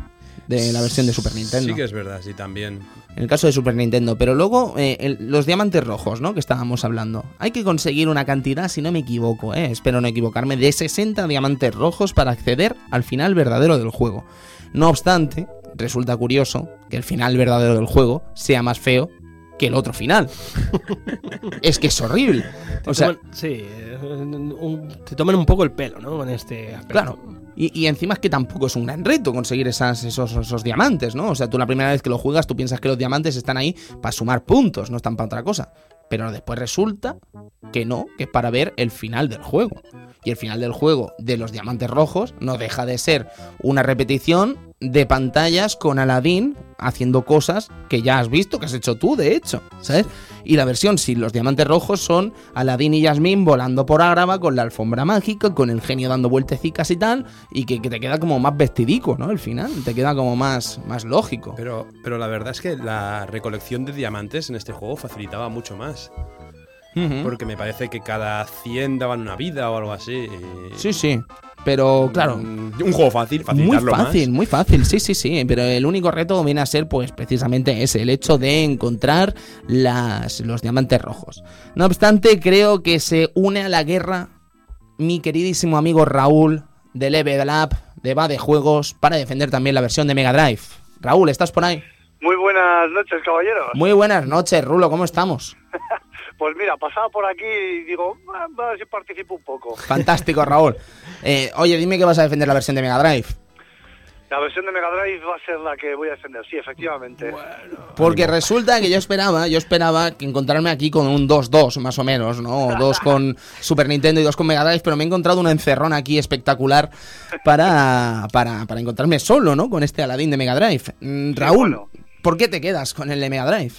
De la versión de Super Nintendo. Sí que es verdad, sí, también. En el caso de Super Nintendo. Pero luego, eh, el- los diamantes rojos, ¿no? Que estábamos hablando. Hay que conseguir una cantidad, si no me equivoco, ¿eh? Espero no equivocarme, de 60 diamantes rojos para acceder al final verdadero del juego. No obstante, resulta curioso que el final verdadero del juego sea más feo que el otro final. *laughs* es que es horrible. Te O sea, toman- sí, eh, un- te toman un poco el pelo, ¿no? Con este aspecto. Claro. Y, encima es que tampoco es un gran reto conseguir esos, esos diamantes, ¿no? O sea, tú la primera vez que lo juegas, tú piensas que los diamantes están ahí para sumar puntos, no están para otra cosa. Pero después resulta que no, que es para ver el final del juego. Y el final del juego de los diamantes rojos no deja de ser una repetición de pantallas con Aladdin haciendo cosas que ya has visto, que has hecho tú, de hecho, ¿sabes? Y la versión sin los diamantes rojos son Aladdin y Yasmín volando por Ágrava con la alfombra mágica, con el genio dando vueltecicas y tal, y que, que te queda como más vestidico, ¿no? Al final, te queda como más, más lógico. Pero, pero la verdad es que la recolección de diamantes en este juego facilitaba mucho más. Porque me parece que cada 100 daban una vida o algo así. Sí, sí. Pero claro, Mm, Un juego fácil, Muy fácil, más. muy fácil, sí, sí, sí. Pero el único reto viene a ser, pues, precisamente ese, el hecho de encontrar las, los diamantes rojos. No obstante, creo que se une a la guerra mi queridísimo amigo Raúl de Level Up, de Va de Juegos, para defender también la versión de Mega Drive. Raúl, ¿estás por ahí? Muy buenas noches, caballeros. Muy buenas noches, Rulo, ¿cómo estamos? Pues mira, pasaba por aquí y digo, "Ah, a ver si participo un poco. Fantástico, Raúl. Eh, oye, dime que vas a defender la versión de Mega Drive. La versión de Mega Drive va a ser la que voy a defender, sí, efectivamente. Porque resulta que yo esperaba, yo esperaba que encontrarme aquí con un 2-2 más o menos, ¿no? O dos *laughs* con Super Nintendo y dos con Mega Drive, pero me he encontrado una encerrona aquí espectacular para, para, para encontrarme solo, ¿no? Con este Aladdin de Mega Drive. Mm, Raúl, bueno. ¿por qué te quedas con el de Mega Drive?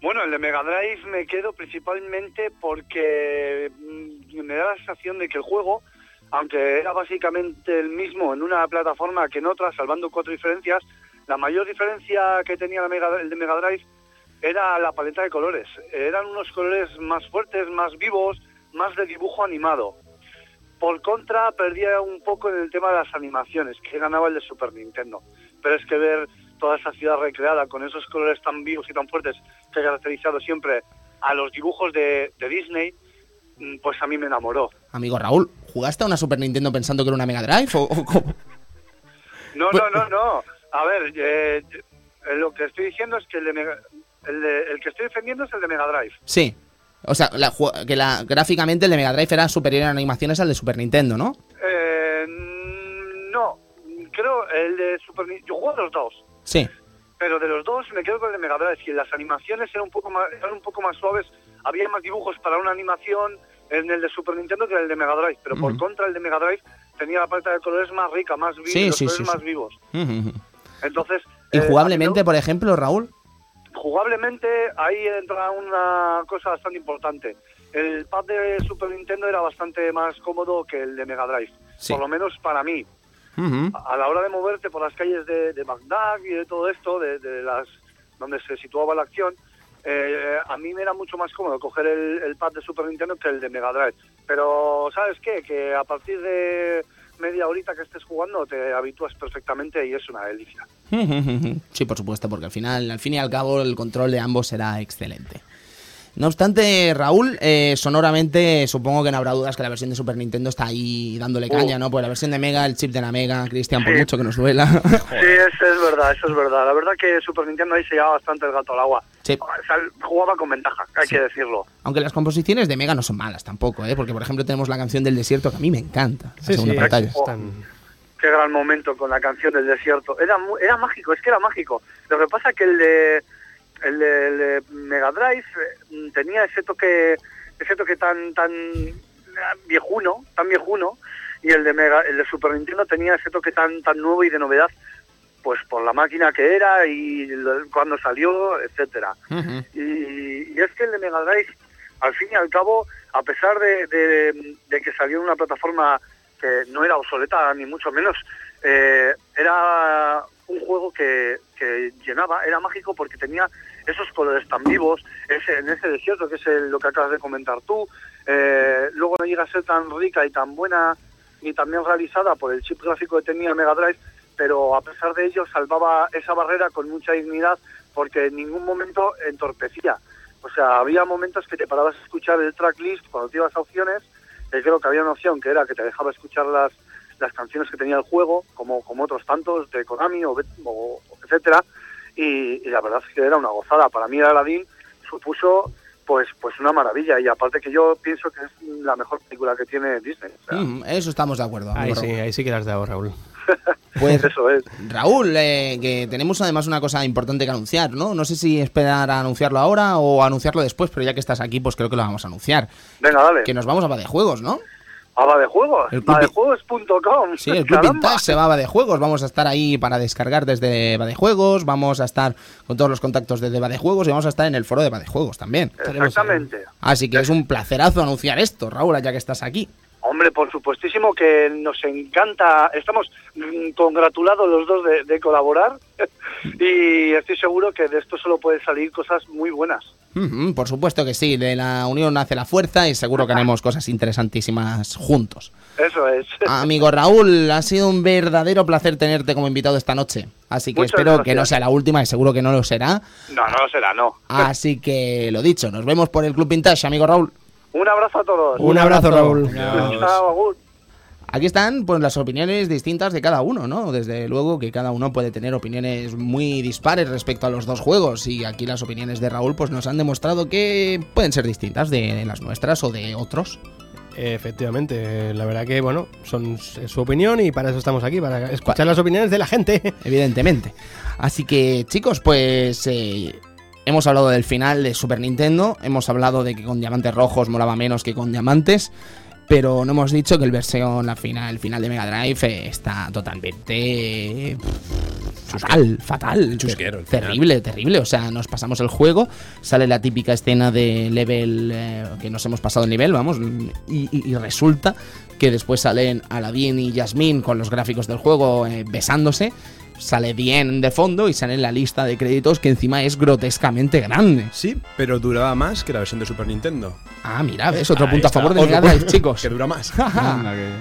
Bueno, el de Mega Drive me quedo principalmente porque mm, me da la sensación de que el juego, aunque era básicamente el mismo en una plataforma que en otra, salvando cuatro diferencias, la mayor diferencia que tenía el de Mega Drive era la paleta de colores. Eran unos colores más fuertes, más vivos, más de dibujo animado. Por contra, perdía un poco en el tema de las animaciones, que ganaba el de Super Nintendo. Pero es que ver toda esa ciudad recreada con esos colores tan vivos y tan fuertes que ha caracterizado siempre a los dibujos de, de Disney, mm, pues a mí me enamoró. Amigo Raúl, ¿jugaste a una Super Nintendo pensando que era una Mega Drive? ¿O, o cómo? No, no, no, no. A ver, eh, lo que estoy diciendo es que el, de Mega- el, de- el que estoy defendiendo es el de Mega Drive. Sí. O sea, la que la, gráficamente el de Mega Drive era superior en animaciones al de Super Nintendo, ¿no? Eh, no, creo el de Super Nintendo. Yo juego a los dos. Sí. pero de los dos me quedo con el de Mega Drive, que las animaciones eran un poco más, eran un poco más suaves, había más dibujos para una animación en el de Super Nintendo que en el de Mega Drive, pero por contra el de Mega Drive tenía la paleta de colores más rica, más vivos, Sí, los sí, colores sí, más sí. vivos. Entonces, ¿Y eh, jugablemente, por ejemplo, Raúl? jugablemente ahí entra una cosa bastante importante. El pad de Super Nintendo era bastante más cómodo que el de Mega Drive, Sí. por lo menos para mí. A la hora de moverte por las calles de, de Bagdad y de todo esto, de, de las donde se situaba la acción, eh, a mí me era mucho más cómodo coger el, el pad de Super Nintendo que el de Mega Drive. Pero, ¿sabes qué? Que a partir de media horita que estés jugando te habitúas perfectamente y es una delicia. *laughs* Sí, por supuesto, porque al final, al fin y al cabo, el control de ambos será excelente. No obstante, Raúl, eh, sonoramente supongo que no habrá dudas que la versión de Super Nintendo está ahí dándole caña, ¿no? Pues la versión de Mega, el chip de la Mega, Cristian, por Sí. mucho que nos duela. Sí, *laughs* eso es verdad, eso es verdad. La verdad que Super Nintendo ahí se llevaba bastante el gato al agua. Sí. O sea, jugaba con ventaja, hay Sí. que decirlo. Aunque las composiciones de Mega no son malas tampoco, ¿eh? Porque, por ejemplo, tenemos la canción del desierto que a mí me encanta. la Sí, segunda sí, pantalla. están- Qué gran momento con la canción del desierto. Era mu- era mágico, es que era mágico. Lo que pasa que el de el de, el de Mega Drive eh, tenía ese toque ese toque tan tan eh, viejuno, tan viejuno y el de Mega el de Super Nintendo tenía ese toque tan tan nuevo y de novedad pues por la máquina que era y cuando salió, etcétera. Y, y es que el de Mega Drive, al fin y al cabo, a pesar de, de- de que salió en una plataforma que no era obsoleta, ni mucho menos, eh, era un juego que, llenaba, era mágico porque tenía esos colores tan vivos, ese, en ese desierto que es el- lo que acabas de comentar tú, eh, luego no llega a ser tan rica y tan buena ni tan bien realizada por el chip gráfico que tenía el Mega Drive, pero a pesar de ello salvaba esa barrera con mucha dignidad porque en ningún momento entorpecía. O sea, había momentos que te parabas a escuchar el tracklist cuando te ibas a opciones, creo que había una opción que era que te dejaba escuchar las, las canciones que tenía el juego, como, como otros tantos de Konami o, Bet- o- etcétera, y, y la verdad es que era una gozada. Para mí Aladdin supuso pues pues una maravilla y aparte que yo pienso que es la mejor película que tiene Disney. O sea, Ujú, Eso estamos de acuerdo. Ahí sí, Raúl. ahí sí que las has dado, Raúl. *laughs* Pues Eso es. Raúl, eh, que tenemos además una cosa importante que anunciar, ¿no? No sé si esperar a anunciarlo ahora o anunciarlo después, pero ya que estás aquí, pues creo que lo vamos a anunciar. Venga, dale. Que nos vamos a Juegos, ¿no? A Badejuegos. El club- Badejuegos.com. Sí, el Club. Vintage se va a Juegos. Vamos a estar ahí para descargar desde Juegos. Vamos a estar con todos los contactos desde Juegos y vamos a estar en el foro de Juegos también. Exactamente. Así que es un placerazo anunciar esto, Raúl, ya que estás aquí. Hombre, por supuestísimo que nos encanta, estamos mm, congratulados los dos de, de colaborar *laughs* y estoy seguro que de esto solo pueden salir cosas muy buenas. Por supuesto que sí, de la unión nace la fuerza y seguro que haremos cosas interesantísimas juntos. Eso es. Amigo Raúl, ha sido un verdadero placer tenerte como invitado esta noche. Así que Muchas espero gracias. que no sea la última y seguro que no lo será. No, no lo será, no. Así que lo dicho, nos vemos por el Club Vintage, amigo Raúl. Un abrazo a todos. Un abrazo, Raúl. Chao. Aquí están pues las opiniones distintas de cada uno, ¿no? Desde luego que cada uno puede tener opiniones muy dispares respecto a los dos juegos y aquí las opiniones de Raúl pues nos han demostrado que pueden ser distintas de las nuestras o de otros. Efectivamente, la verdad que, bueno, son es su opinión y para eso estamos aquí, para escuchar las opiniones de la gente. *laughs* evidentemente. Así que, chicos, pues eh, hemos hablado del final de Super Nintendo, hemos hablado de que con diamantes rojos molaba menos que con diamantes, pero no hemos dicho que el versión, la final, el final de Mega Drive eh, está totalmente eh, fatal, fatal, Chusquero, el ter- terrible, terrible. O sea, nos pasamos el juego, sale la típica escena de level eh, que nos hemos pasado el nivel, vamos, y, y- y resulta que después salen Aladdin y Yasmín con los gráficos del juego eh, besándose. Sale bien de fondo y sale en la lista de créditos que encima es grotescamente grande. Sí, pero duraba más que la versión de Super Nintendo. Ah, mira, ves, otro Ahí punto a favor de Mega Drive, chicos. Que dura más. *laughs* Anda, que-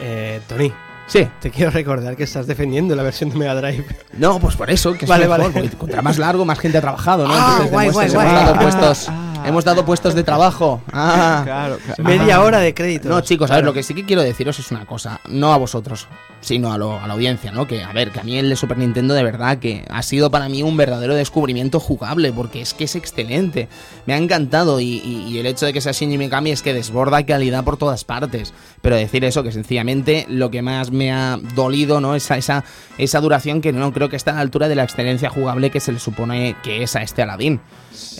Eh, Tony, Sí, te quiero recordar que estás defendiendo la versión de Mega Drive. no, pues por eso, que es Vale, mejor, vale. porque contra más largo, más gente ha trabajado, ¿no? Ah, Entonces guay, demuestras, guay, hemos dado Ah, puestos, ah. hemos dado puestos de trabajo. Ah. Claro, claro. Media hora de crédito. No, chicos, a ver, lo que sí que quiero deciros es una cosa, no a vosotros, sino a, lo- a la audiencia, ¿no? Que, a ver, que a mí el de Super Nintendo de verdad que ha sido para mí un verdadero descubrimiento jugable, porque es que es excelente, me ha encantado y, el hecho de que sea Shinji Mikami es que desborda calidad por todas partes, pero decir eso, que sencillamente lo que más me ha dolido, ¿no? Esa, esa, esa duración que no creo que está a la altura de la excelencia jugable que se le supone que es a este Aladdin.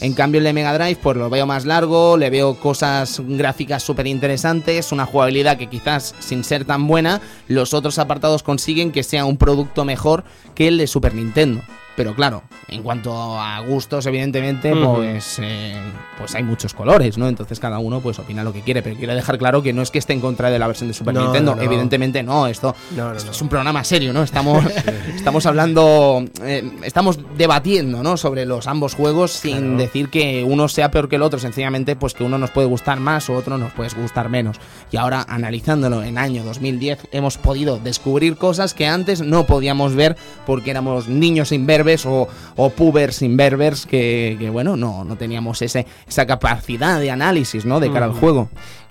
En cambio el de Mega Drive pues lo veo más largo, le veo cosas gráficas súper interesantes, una jugabilidad que quizás sin ser tan buena, los otros apartados consiguen que sea un producto mejor que el de Super Nintendo. Pero claro, en cuanto a gustos, evidentemente, pues, eh, pues hay muchos colores, ¿no? Entonces cada uno pues opina lo que quiere, pero quiero dejar claro que no es que esté en contra de la versión de Super No, Nintendo, no, evidentemente no, esto, No, es un programa serio, ¿no? Estamos, *laughs* *laughs* estamos hablando, eh, estamos debatiendo, ¿no? Sobre los ambos juegos sin Claro. decir que uno sea peor que el otro, sencillamente pues que uno nos puede gustar más o otro nos puede gustar menos. Y ahora analizándolo en año 2010 hemos podido descubrir cosas que antes no podíamos ver porque éramos niños imberbes o, o pubers imberbers que, que, bueno, no, no teníamos ese, esa capacidad de análisis, ¿no? De cara al juego.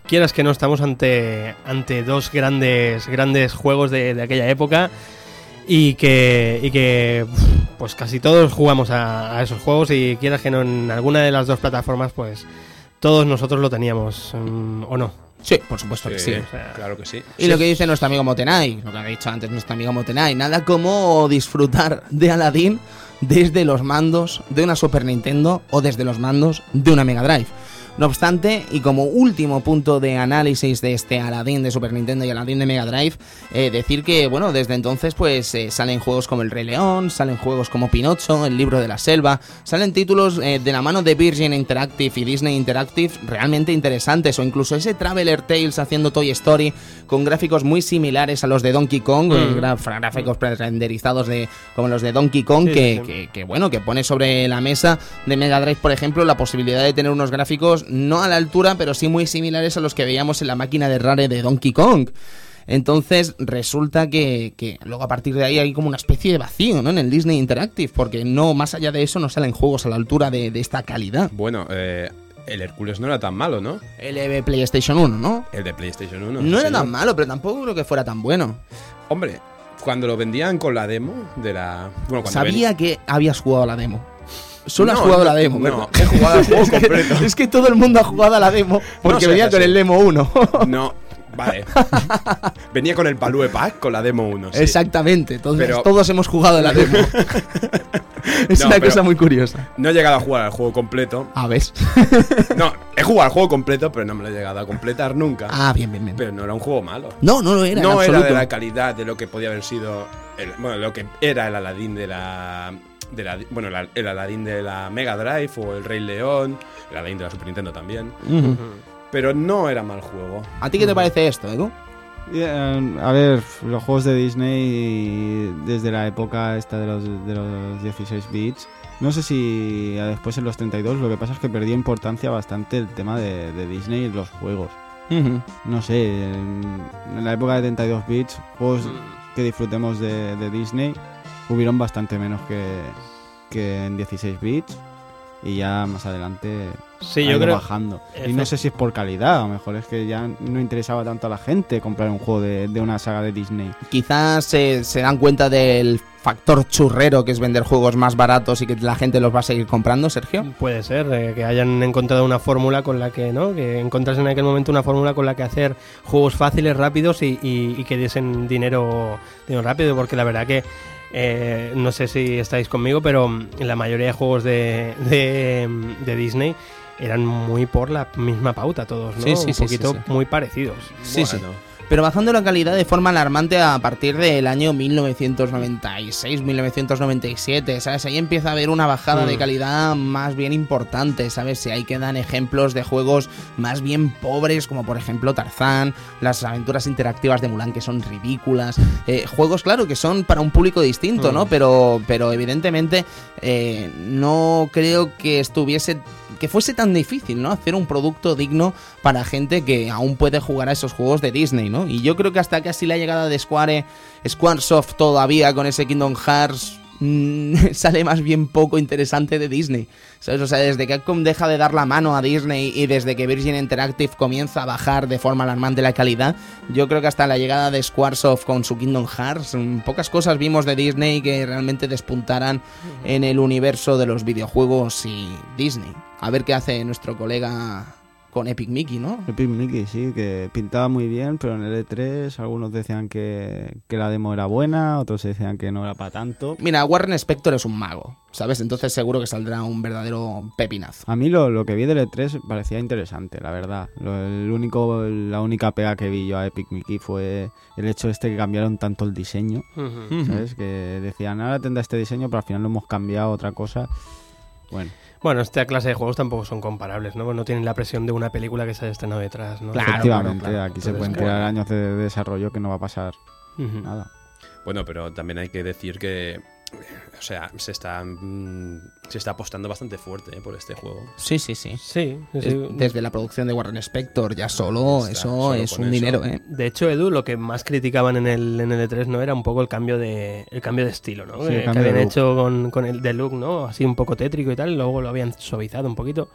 Quieras que no, estamos ante, ante dos grandes, grandes juegos de, de aquella época y que, y que pues casi todos jugamos a, a esos juegos y quieras que no, en alguna de las dos plataformas, pues todos nosotros lo teníamos, mm, ¿o no? Sí, por supuesto que sí. o sea, claro que sí. Y lo que dice nuestro amigo Motenai, lo que ha dicho antes nuestro amigo Motenai, nada como disfrutar de Aladdin desde los mandos de una Super Nintendo o desde los mandos de una Mega Drive. No obstante, y como último punto de análisis de este Aladdin de Super Nintendo y Aladdin de Mega Drive, eh, decir que, bueno, desde entonces pues eh, salen juegos como El Rey León, salen juegos como Pinocho, El Libro de la Selva, salen títulos eh, de la mano de Virgin Interactive y Disney Interactive realmente interesantes, o incluso ese Traveler Tales haciendo Toy Story con gráficos muy similares a los de Donkey Kong, gra- gráficos pre-renderizados de, como los de Donkey Kong, Sí, que, sí. que- que, bueno, que pone sobre la mesa de Mega Drive, por ejemplo, la posibilidad de tener unos gráficos no a la altura, pero sí muy similares a los que veíamos en la máquina de Rare de Donkey Kong. Entonces resulta que, que luego a partir de ahí hay como una especie de vacío ¿no? en el Disney Interactive, porque no más allá de eso no salen juegos a la altura de, de esta calidad. Bueno, eh, el Hércules no era tan malo, ¿no? El de PlayStation 1, ¿no? El de PlayStation 1. No, era tan malo, pero tampoco creo que fuera tan bueno. Hombre, cuando lo vendían con la demo de la. Bueno, cuando Sabía que habías jugado a la demo. Solo has No, jugado a no, la demo. no, ¿verdad? he jugado al *laughs* juego completo. es que todo el mundo ha jugado a la demo porque venía con así. el demo 1. No, Vale. *laughs* Venía con el Palue Pack, con la demo 1. sí. Exactamente, Pero- todos hemos jugado la *laughs* demo. es No, una cosa muy curiosa. No he llegado a jugar al juego completo. Ah, ¿ves? No, he jugado al juego completo, pero no me lo he llegado a completar nunca. ah, bien, bien, bien. Pero no era un juego malo. no, no lo era. en no era de la calidad de lo que podía haber sido. el- bueno, lo que era el Aladdin de la. De la bueno, la- el Aladdin de la Mega Drive o el Rey León, el Aladdin de la Super Nintendo también. Pero no era mal juego. ¿A ti qué te parece esto, Edu? Y, eh, a ver, los juegos de Disney desde la época esta de los, de los 16 bits, no sé si después en los 32, lo que pasa es que perdió importancia bastante el tema de, de Disney en los juegos. No sé, en, en la época de 32 bits, juegos que disfrutemos de, de Disney hubieron bastante menos que, que en 16 bits y ya más adelante Sí, ha yo ido creo. bajando. Y no sé si es por calidad, a lo mejor es que ya no interesaba tanto a la gente comprar un juego de, de una saga de Disney. Quizás se, se dan cuenta del factor churrero que es vender juegos más baratos y que la gente los va a seguir comprando, Sergio. Puede ser eh, que hayan encontrado una fórmula con la que, ¿no? Que encontrasen en aquel momento una fórmula con la que hacer juegos fáciles, rápidos y, y- y que diesen dinero, dinero rápido, porque la verdad que eh, no sé si estáis conmigo, pero la mayoría de juegos de, de, de Disney eran muy por la misma pauta todos, ¿no? Sí, sí, Un sí, poquito muy parecidos. Sí, sí. Pero bajando la calidad de forma alarmante a partir del año 1996, 1997, ¿sabes? Ahí empieza a haber una bajada Mm. de calidad más bien importante, ¿sabes? Si ahí quedan ejemplos de juegos más bien pobres, como por ejemplo Tarzán, las aventuras interactivas de Mulan que son ridículas, eh, juegos, claro, que son para un público distinto, ¿no? Mm. Pero, pero evidentemente eh, no creo que estuviese que fuese tan difícil, ¿no? Hacer un producto digno para gente que aún puede jugar a esos juegos de Disney, ¿no? Y yo creo que hasta casi la llegada de Square, Squaresoft todavía con ese Kingdom Hearts mm, *laughs* sale más bien poco interesante de Disney. ¿Sabes? O sea, desde que Capcom deja de dar la mano a Disney y desde que Virgin Interactive comienza a bajar de forma alarmante la calidad, yo creo que hasta la llegada de Squaresoft con su Kingdom Hearts, mm, pocas cosas vimos de Disney que realmente despuntaran en el universo de los videojuegos y Disney. A ver qué hace nuestro colega con Epic Mickey, ¿no? Epic Mickey, sí, que pintaba muy bien, pero en el E3 algunos decían que, que la demo era buena, otros decían que no era para tanto. Mira, Warren Spector es un mago, ¿sabes? Entonces seguro que saldrá un verdadero pepinazo. A mí lo, lo que vi del E3 parecía interesante, la verdad. Lo- el único, la única pega que vi yo a Epic Mickey fue el hecho este que cambiaron tanto el diseño, ¿sabes? Que decían, ahora tendrá este diseño, pero al final lo hemos cambiado a otra cosa. Bueno, Bueno, esta clase de juegos tampoco son comparables, ¿no? No tienen la presión de una película que se haya estrenado detrás, ¿no? Claro, efectivamente, claro, claro. aquí se Entonces, pueden tirar años de, de desarrollo que no va a pasar nada. bueno, pero también hay que decir que. O sea, se está. mm, se está apostando bastante fuerte eh, por este juego. Sí, sí, sí. Sí, sí, Es- sí. Desde la producción de Warren Spector, ya solo, Está, eso solo es un eso. dinero, ¿eh? De hecho, Edu, lo que más criticaban en el, en el E3 no era un poco el cambio de, el cambio de estilo, ¿no? Sí, que, habían hecho con, con el de look, ¿no? Así un poco tétrico y tal, y luego lo habían suavizado un poquito.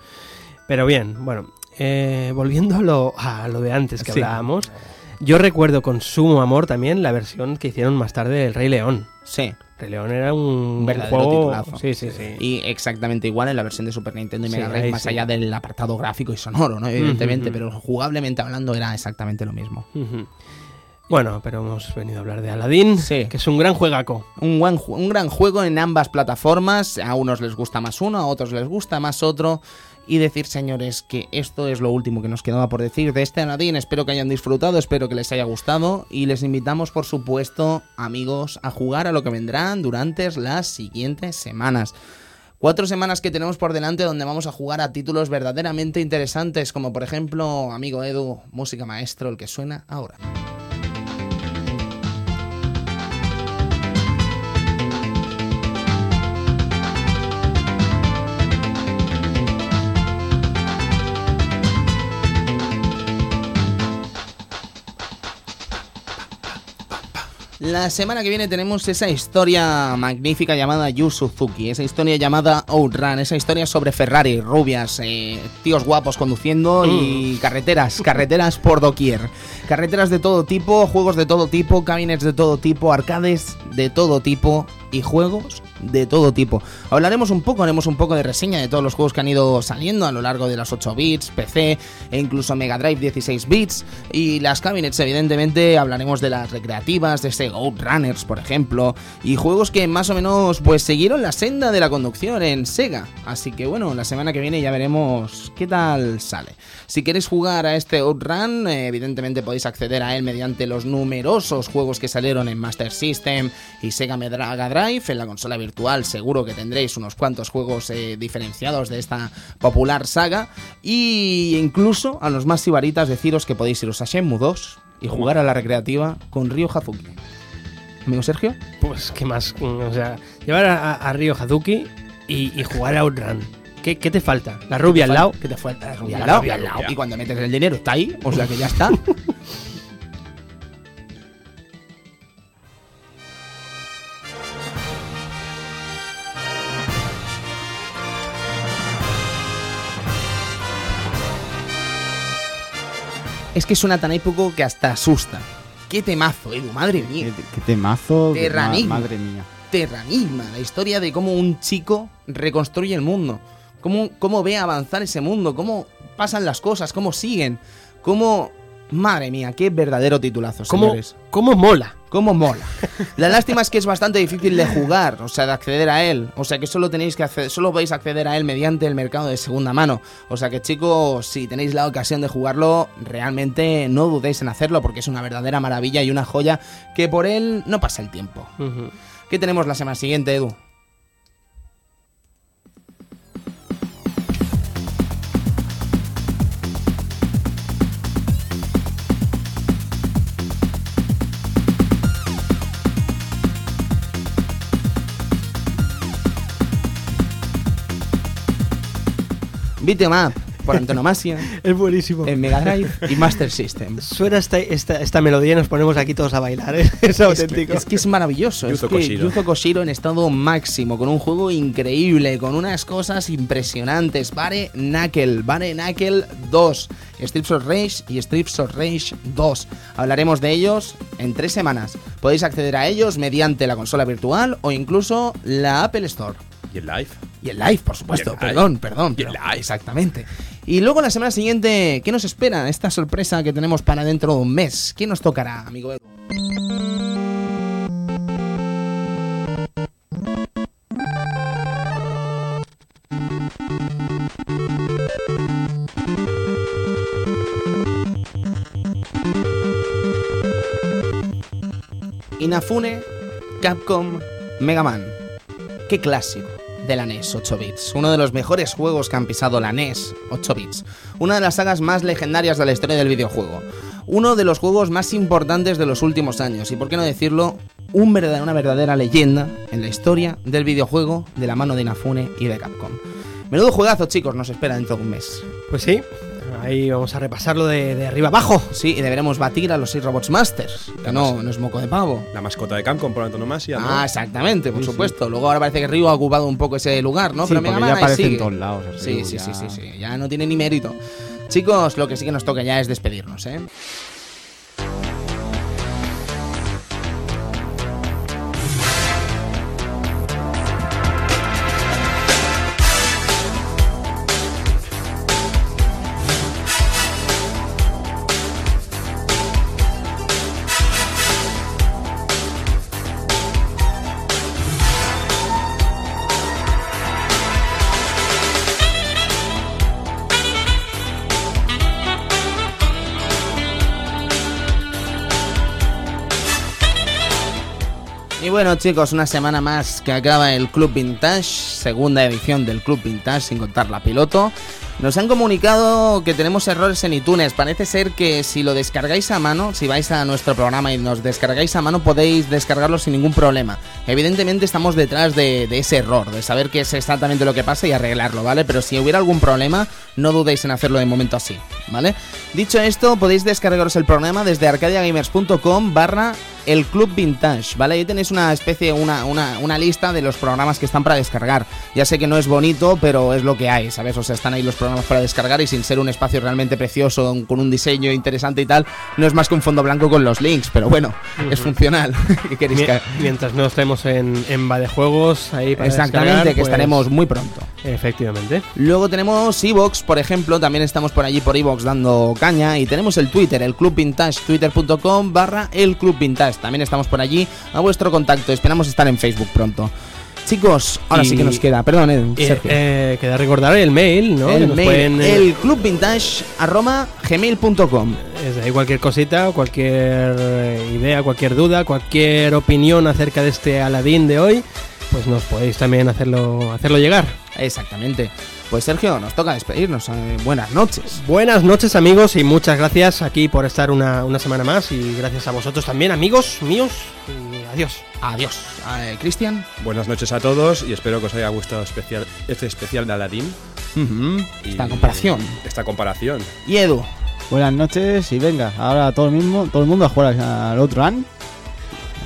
Pero bien, bueno, eh, volviendo a lo, a lo de antes que Sí. hablábamos, yo recuerdo con sumo amor también la versión que hicieron más tarde del Rey León. Sí. Rey León era un verdadero juego... titulazo. Sí, sí, sí. Y exactamente igual en la versión de Super Nintendo y Sí, Mega Drive, ahí más sí. allá del apartado gráfico y sonoro, ¿no? Evidentemente, pero jugablemente hablando era exactamente lo mismo. Bueno, pero hemos venido a hablar de Aladdin, Sí. que es un gran juegaco. Un, buen, ju- un gran juego en ambas plataformas. A unos les gusta más uno, a otros les gusta más otro. Y decir, señores, que esto es lo último que nos quedaba por decir de este Aladdin. Espero que hayan disfrutado, espero que les haya gustado. Y les invitamos, por supuesto, amigos, a jugar a lo que vendrán durante las siguientes semanas. Cuatro semanas que tenemos por delante donde vamos a jugar a títulos verdaderamente interesantes, como por ejemplo, amigo Edu, música maestro, el que suena ahora. La semana que viene tenemos esa historia magnífica llamada Yu Suzuki, esa historia llamada Outrun, esa historia sobre Ferrari, rubias, eh, tíos guapos conduciendo y carreteras, *laughs* carreteras por doquier. Carreteras de todo tipo, juegos de todo tipo, cabinets de todo tipo, arcades de todo tipo y juegos de todo tipo. Hablaremos un poco, haremos un poco de reseña de todos los juegos que han ido saliendo a lo largo de las 8 bits, PC e incluso Mega Drive 16 bits. Y las cabinets, evidentemente, hablaremos de las recreativas, de Sega Runners, por ejemplo, y juegos que más o menos pues siguieron la senda de la conducción en Sega. Así que bueno, la semana que viene ya veremos qué tal sale. Si queréis jugar a este Outrun, evidentemente podéis acceder a él mediante los numerosos juegos que salieron en Master System y Sega Mega Drive. En la consola virtual seguro que tendréis unos cuantos juegos eh, diferenciados de esta popular saga. Y incluso a los más sibaritas deciros que podéis iros a Shenmue 2 y jugar a la recreativa con Ryo Hazuki. Amigo Sergio. Pues, ¿qué más? O sea, llevar a, a Ryo Hazuki y, y jugar a Outrun. ¿Qué, ¿Qué te falta? ¿La rubia al lado? ¿Qué te falta? La rubia, al la rubia al lado. Y cuando metes el dinero está ahí, o sea que ya está. *laughs* Es que suena tan épico que hasta asusta. Qué temazo, Edu, madre mía. Qué, qué temazo. Terranigma. ma- madre mía. Terranigma, la historia de cómo un chico reconstruye el mundo, cómo, cómo ve avanzar ese mundo, cómo pasan las cosas, cómo siguen, cómo... Madre mía, qué verdadero titulazo, ¿Cómo, señores. ¿Cómo mola? Cómo mola. La lástima es que es bastante difícil de jugar, o sea, de acceder a él. O sea, que solo tenéis que acceder, solo a acceder a él mediante el mercado de segunda mano. O sea, que chicos, si tenéis la ocasión de jugarlo, realmente no dudéis en hacerlo porque es una verdadera maravilla y una joya que por él no pasa el tiempo. ¿Qué tenemos la semana siguiente, Edu? Beat 'em up, por antonomasia, *laughs* Es buenísimo. en Mega Drive y Master System. Suena esta, esta, esta melodía y nos ponemos aquí todos a bailar. ¿eh? *laughs* Es auténtico. Es que es maravilloso. Yuzo es que Koshiro. Yuzo Koshiro en estado máximo, con un juego increíble, con unas cosas impresionantes. Bare Knuckle, Bare Knuckle 2, Strips of Rage y Strips of Rage 2. Hablaremos de ellos en tres semanas. Podéis acceder a ellos mediante la consola virtual o incluso la Apple Store. ¿Y el live? Y el live, por supuesto. Live. Perdón, perdón. Y el pero- live. Exactamente. Y luego la semana siguiente, ¿qué nos espera? Esta sorpresa que tenemos para dentro de un mes. ¿Qué nos tocará, amigo Edu? Inafune, Capcom, Mega Man. Qué clásico de la NES 8 bits. Uno de los mejores juegos que han pisado la NES 8 bits. Una de las sagas más legendarias de la historia del videojuego. Uno de los juegos más importantes de los últimos años. Y por qué no decirlo, un una verdadera leyenda en la historia del videojuego de la mano de Inafune y de Capcom. Menudo juegazo, chicos, nos espera dentro de un mes. Pues sí, ahí vamos a repasarlo de, de arriba abajo. Sí, y deberemos batir a los 6 Robots Masters. Que no, no es moco de pavo. La mascota de Capcom por antonomasia, ¿no? Ah, exactamente, por supuesto. Luego ahora parece que Ryu ha ocupado un poco ese lugar, ¿no? Sí, Pero porque Man ya ahí aparece en sigue. todos lados. el Sí, Ryu, sí, sí, sí, sí, ya no tiene ni mérito. Chicos, lo que sí que nos toca ya es despedirnos, ¿eh? Bueno chicos, una semana más que acaba el Club Vintage, segunda edición del Club Vintage sin contar la piloto. Nos han comunicado que tenemos errores en iTunes. Parece ser que si lo descargáis a mano, si vais a nuestro programa y nos descargáis a mano, podéis descargarlo sin ningún problema. Evidentemente estamos detrás de, de ese error, de saber qué es exactamente lo que pasa y arreglarlo, ¿vale? Pero si hubiera algún problema, no dudéis en hacerlo de momento así. ¿vale? Dicho esto, podéis descargaros el programa desde arcadiagamers.com barra el Club Vintage, ¿vale? Ahí tenéis una especie, una, una, una, lista de los programas que están para descargar. Ya sé que no es bonito, pero es lo que hay, ¿sabes? O sea, están ahí los programas para descargar y sin ser un espacio realmente precioso, con un diseño interesante y tal, no es más que un fondo blanco con los links, pero bueno, uh -huh. es funcional. *laughs* ¿Qué queréis que... Mientras no estemos en, en va de juegos, ahí para Exactamente, que pues... estaremos muy pronto. Efectivamente. Luego tenemos Evox, por ejemplo, también estamos por allí por Evox dando caña y tenemos el Twitter, el Club Vintage, twitter.com barra el Club Vintage. También estamos por allí a vuestro contacto. Esperamos estar en Facebook pronto. Chicos, ahora Y- sí que nos queda, perdón, eh, Eh, Sergio. eh, queda recordar el mail, ¿no? El mail, pueden, eh, el clubvintage arroba gmail.com. Ahí cualquier cosita, cualquier eh, idea, cualquier duda, cualquier opinión acerca de este Aladín de hoy, pues nos podéis también hacerlo, hacerlo llegar. Exactamente. Pues Sergio, nos toca despedirnos. eh, buenas noches. Buenas noches amigos y muchas gracias aquí por estar una, una semana más y gracias a vosotros también amigos míos y adiós. Adiós. Eh, Cristian. Buenas noches a todos y espero que os haya gustado especial, este especial de Aladdin. Esta comparación. Esta comparación. Y Edu. Buenas noches y venga, ahora todo el mismo, todo el mundo a jugar al otro run.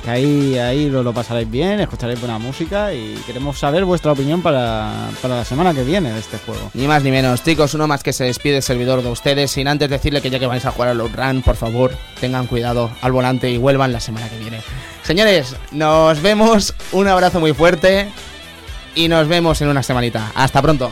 Que ahí, ahí lo, lo pasaréis bien, escucharéis buena música y queremos saber vuestra opinión para, para la semana que viene de este juego. Ni más ni menos, chicos, uno más que se despide el servidor de ustedes, sin antes decirle que ya que vais a jugar al Run, por favor, tengan cuidado al volante y vuelvan la semana que viene. Señores, nos vemos, un abrazo muy fuerte y nos vemos en una semanita. Hasta pronto.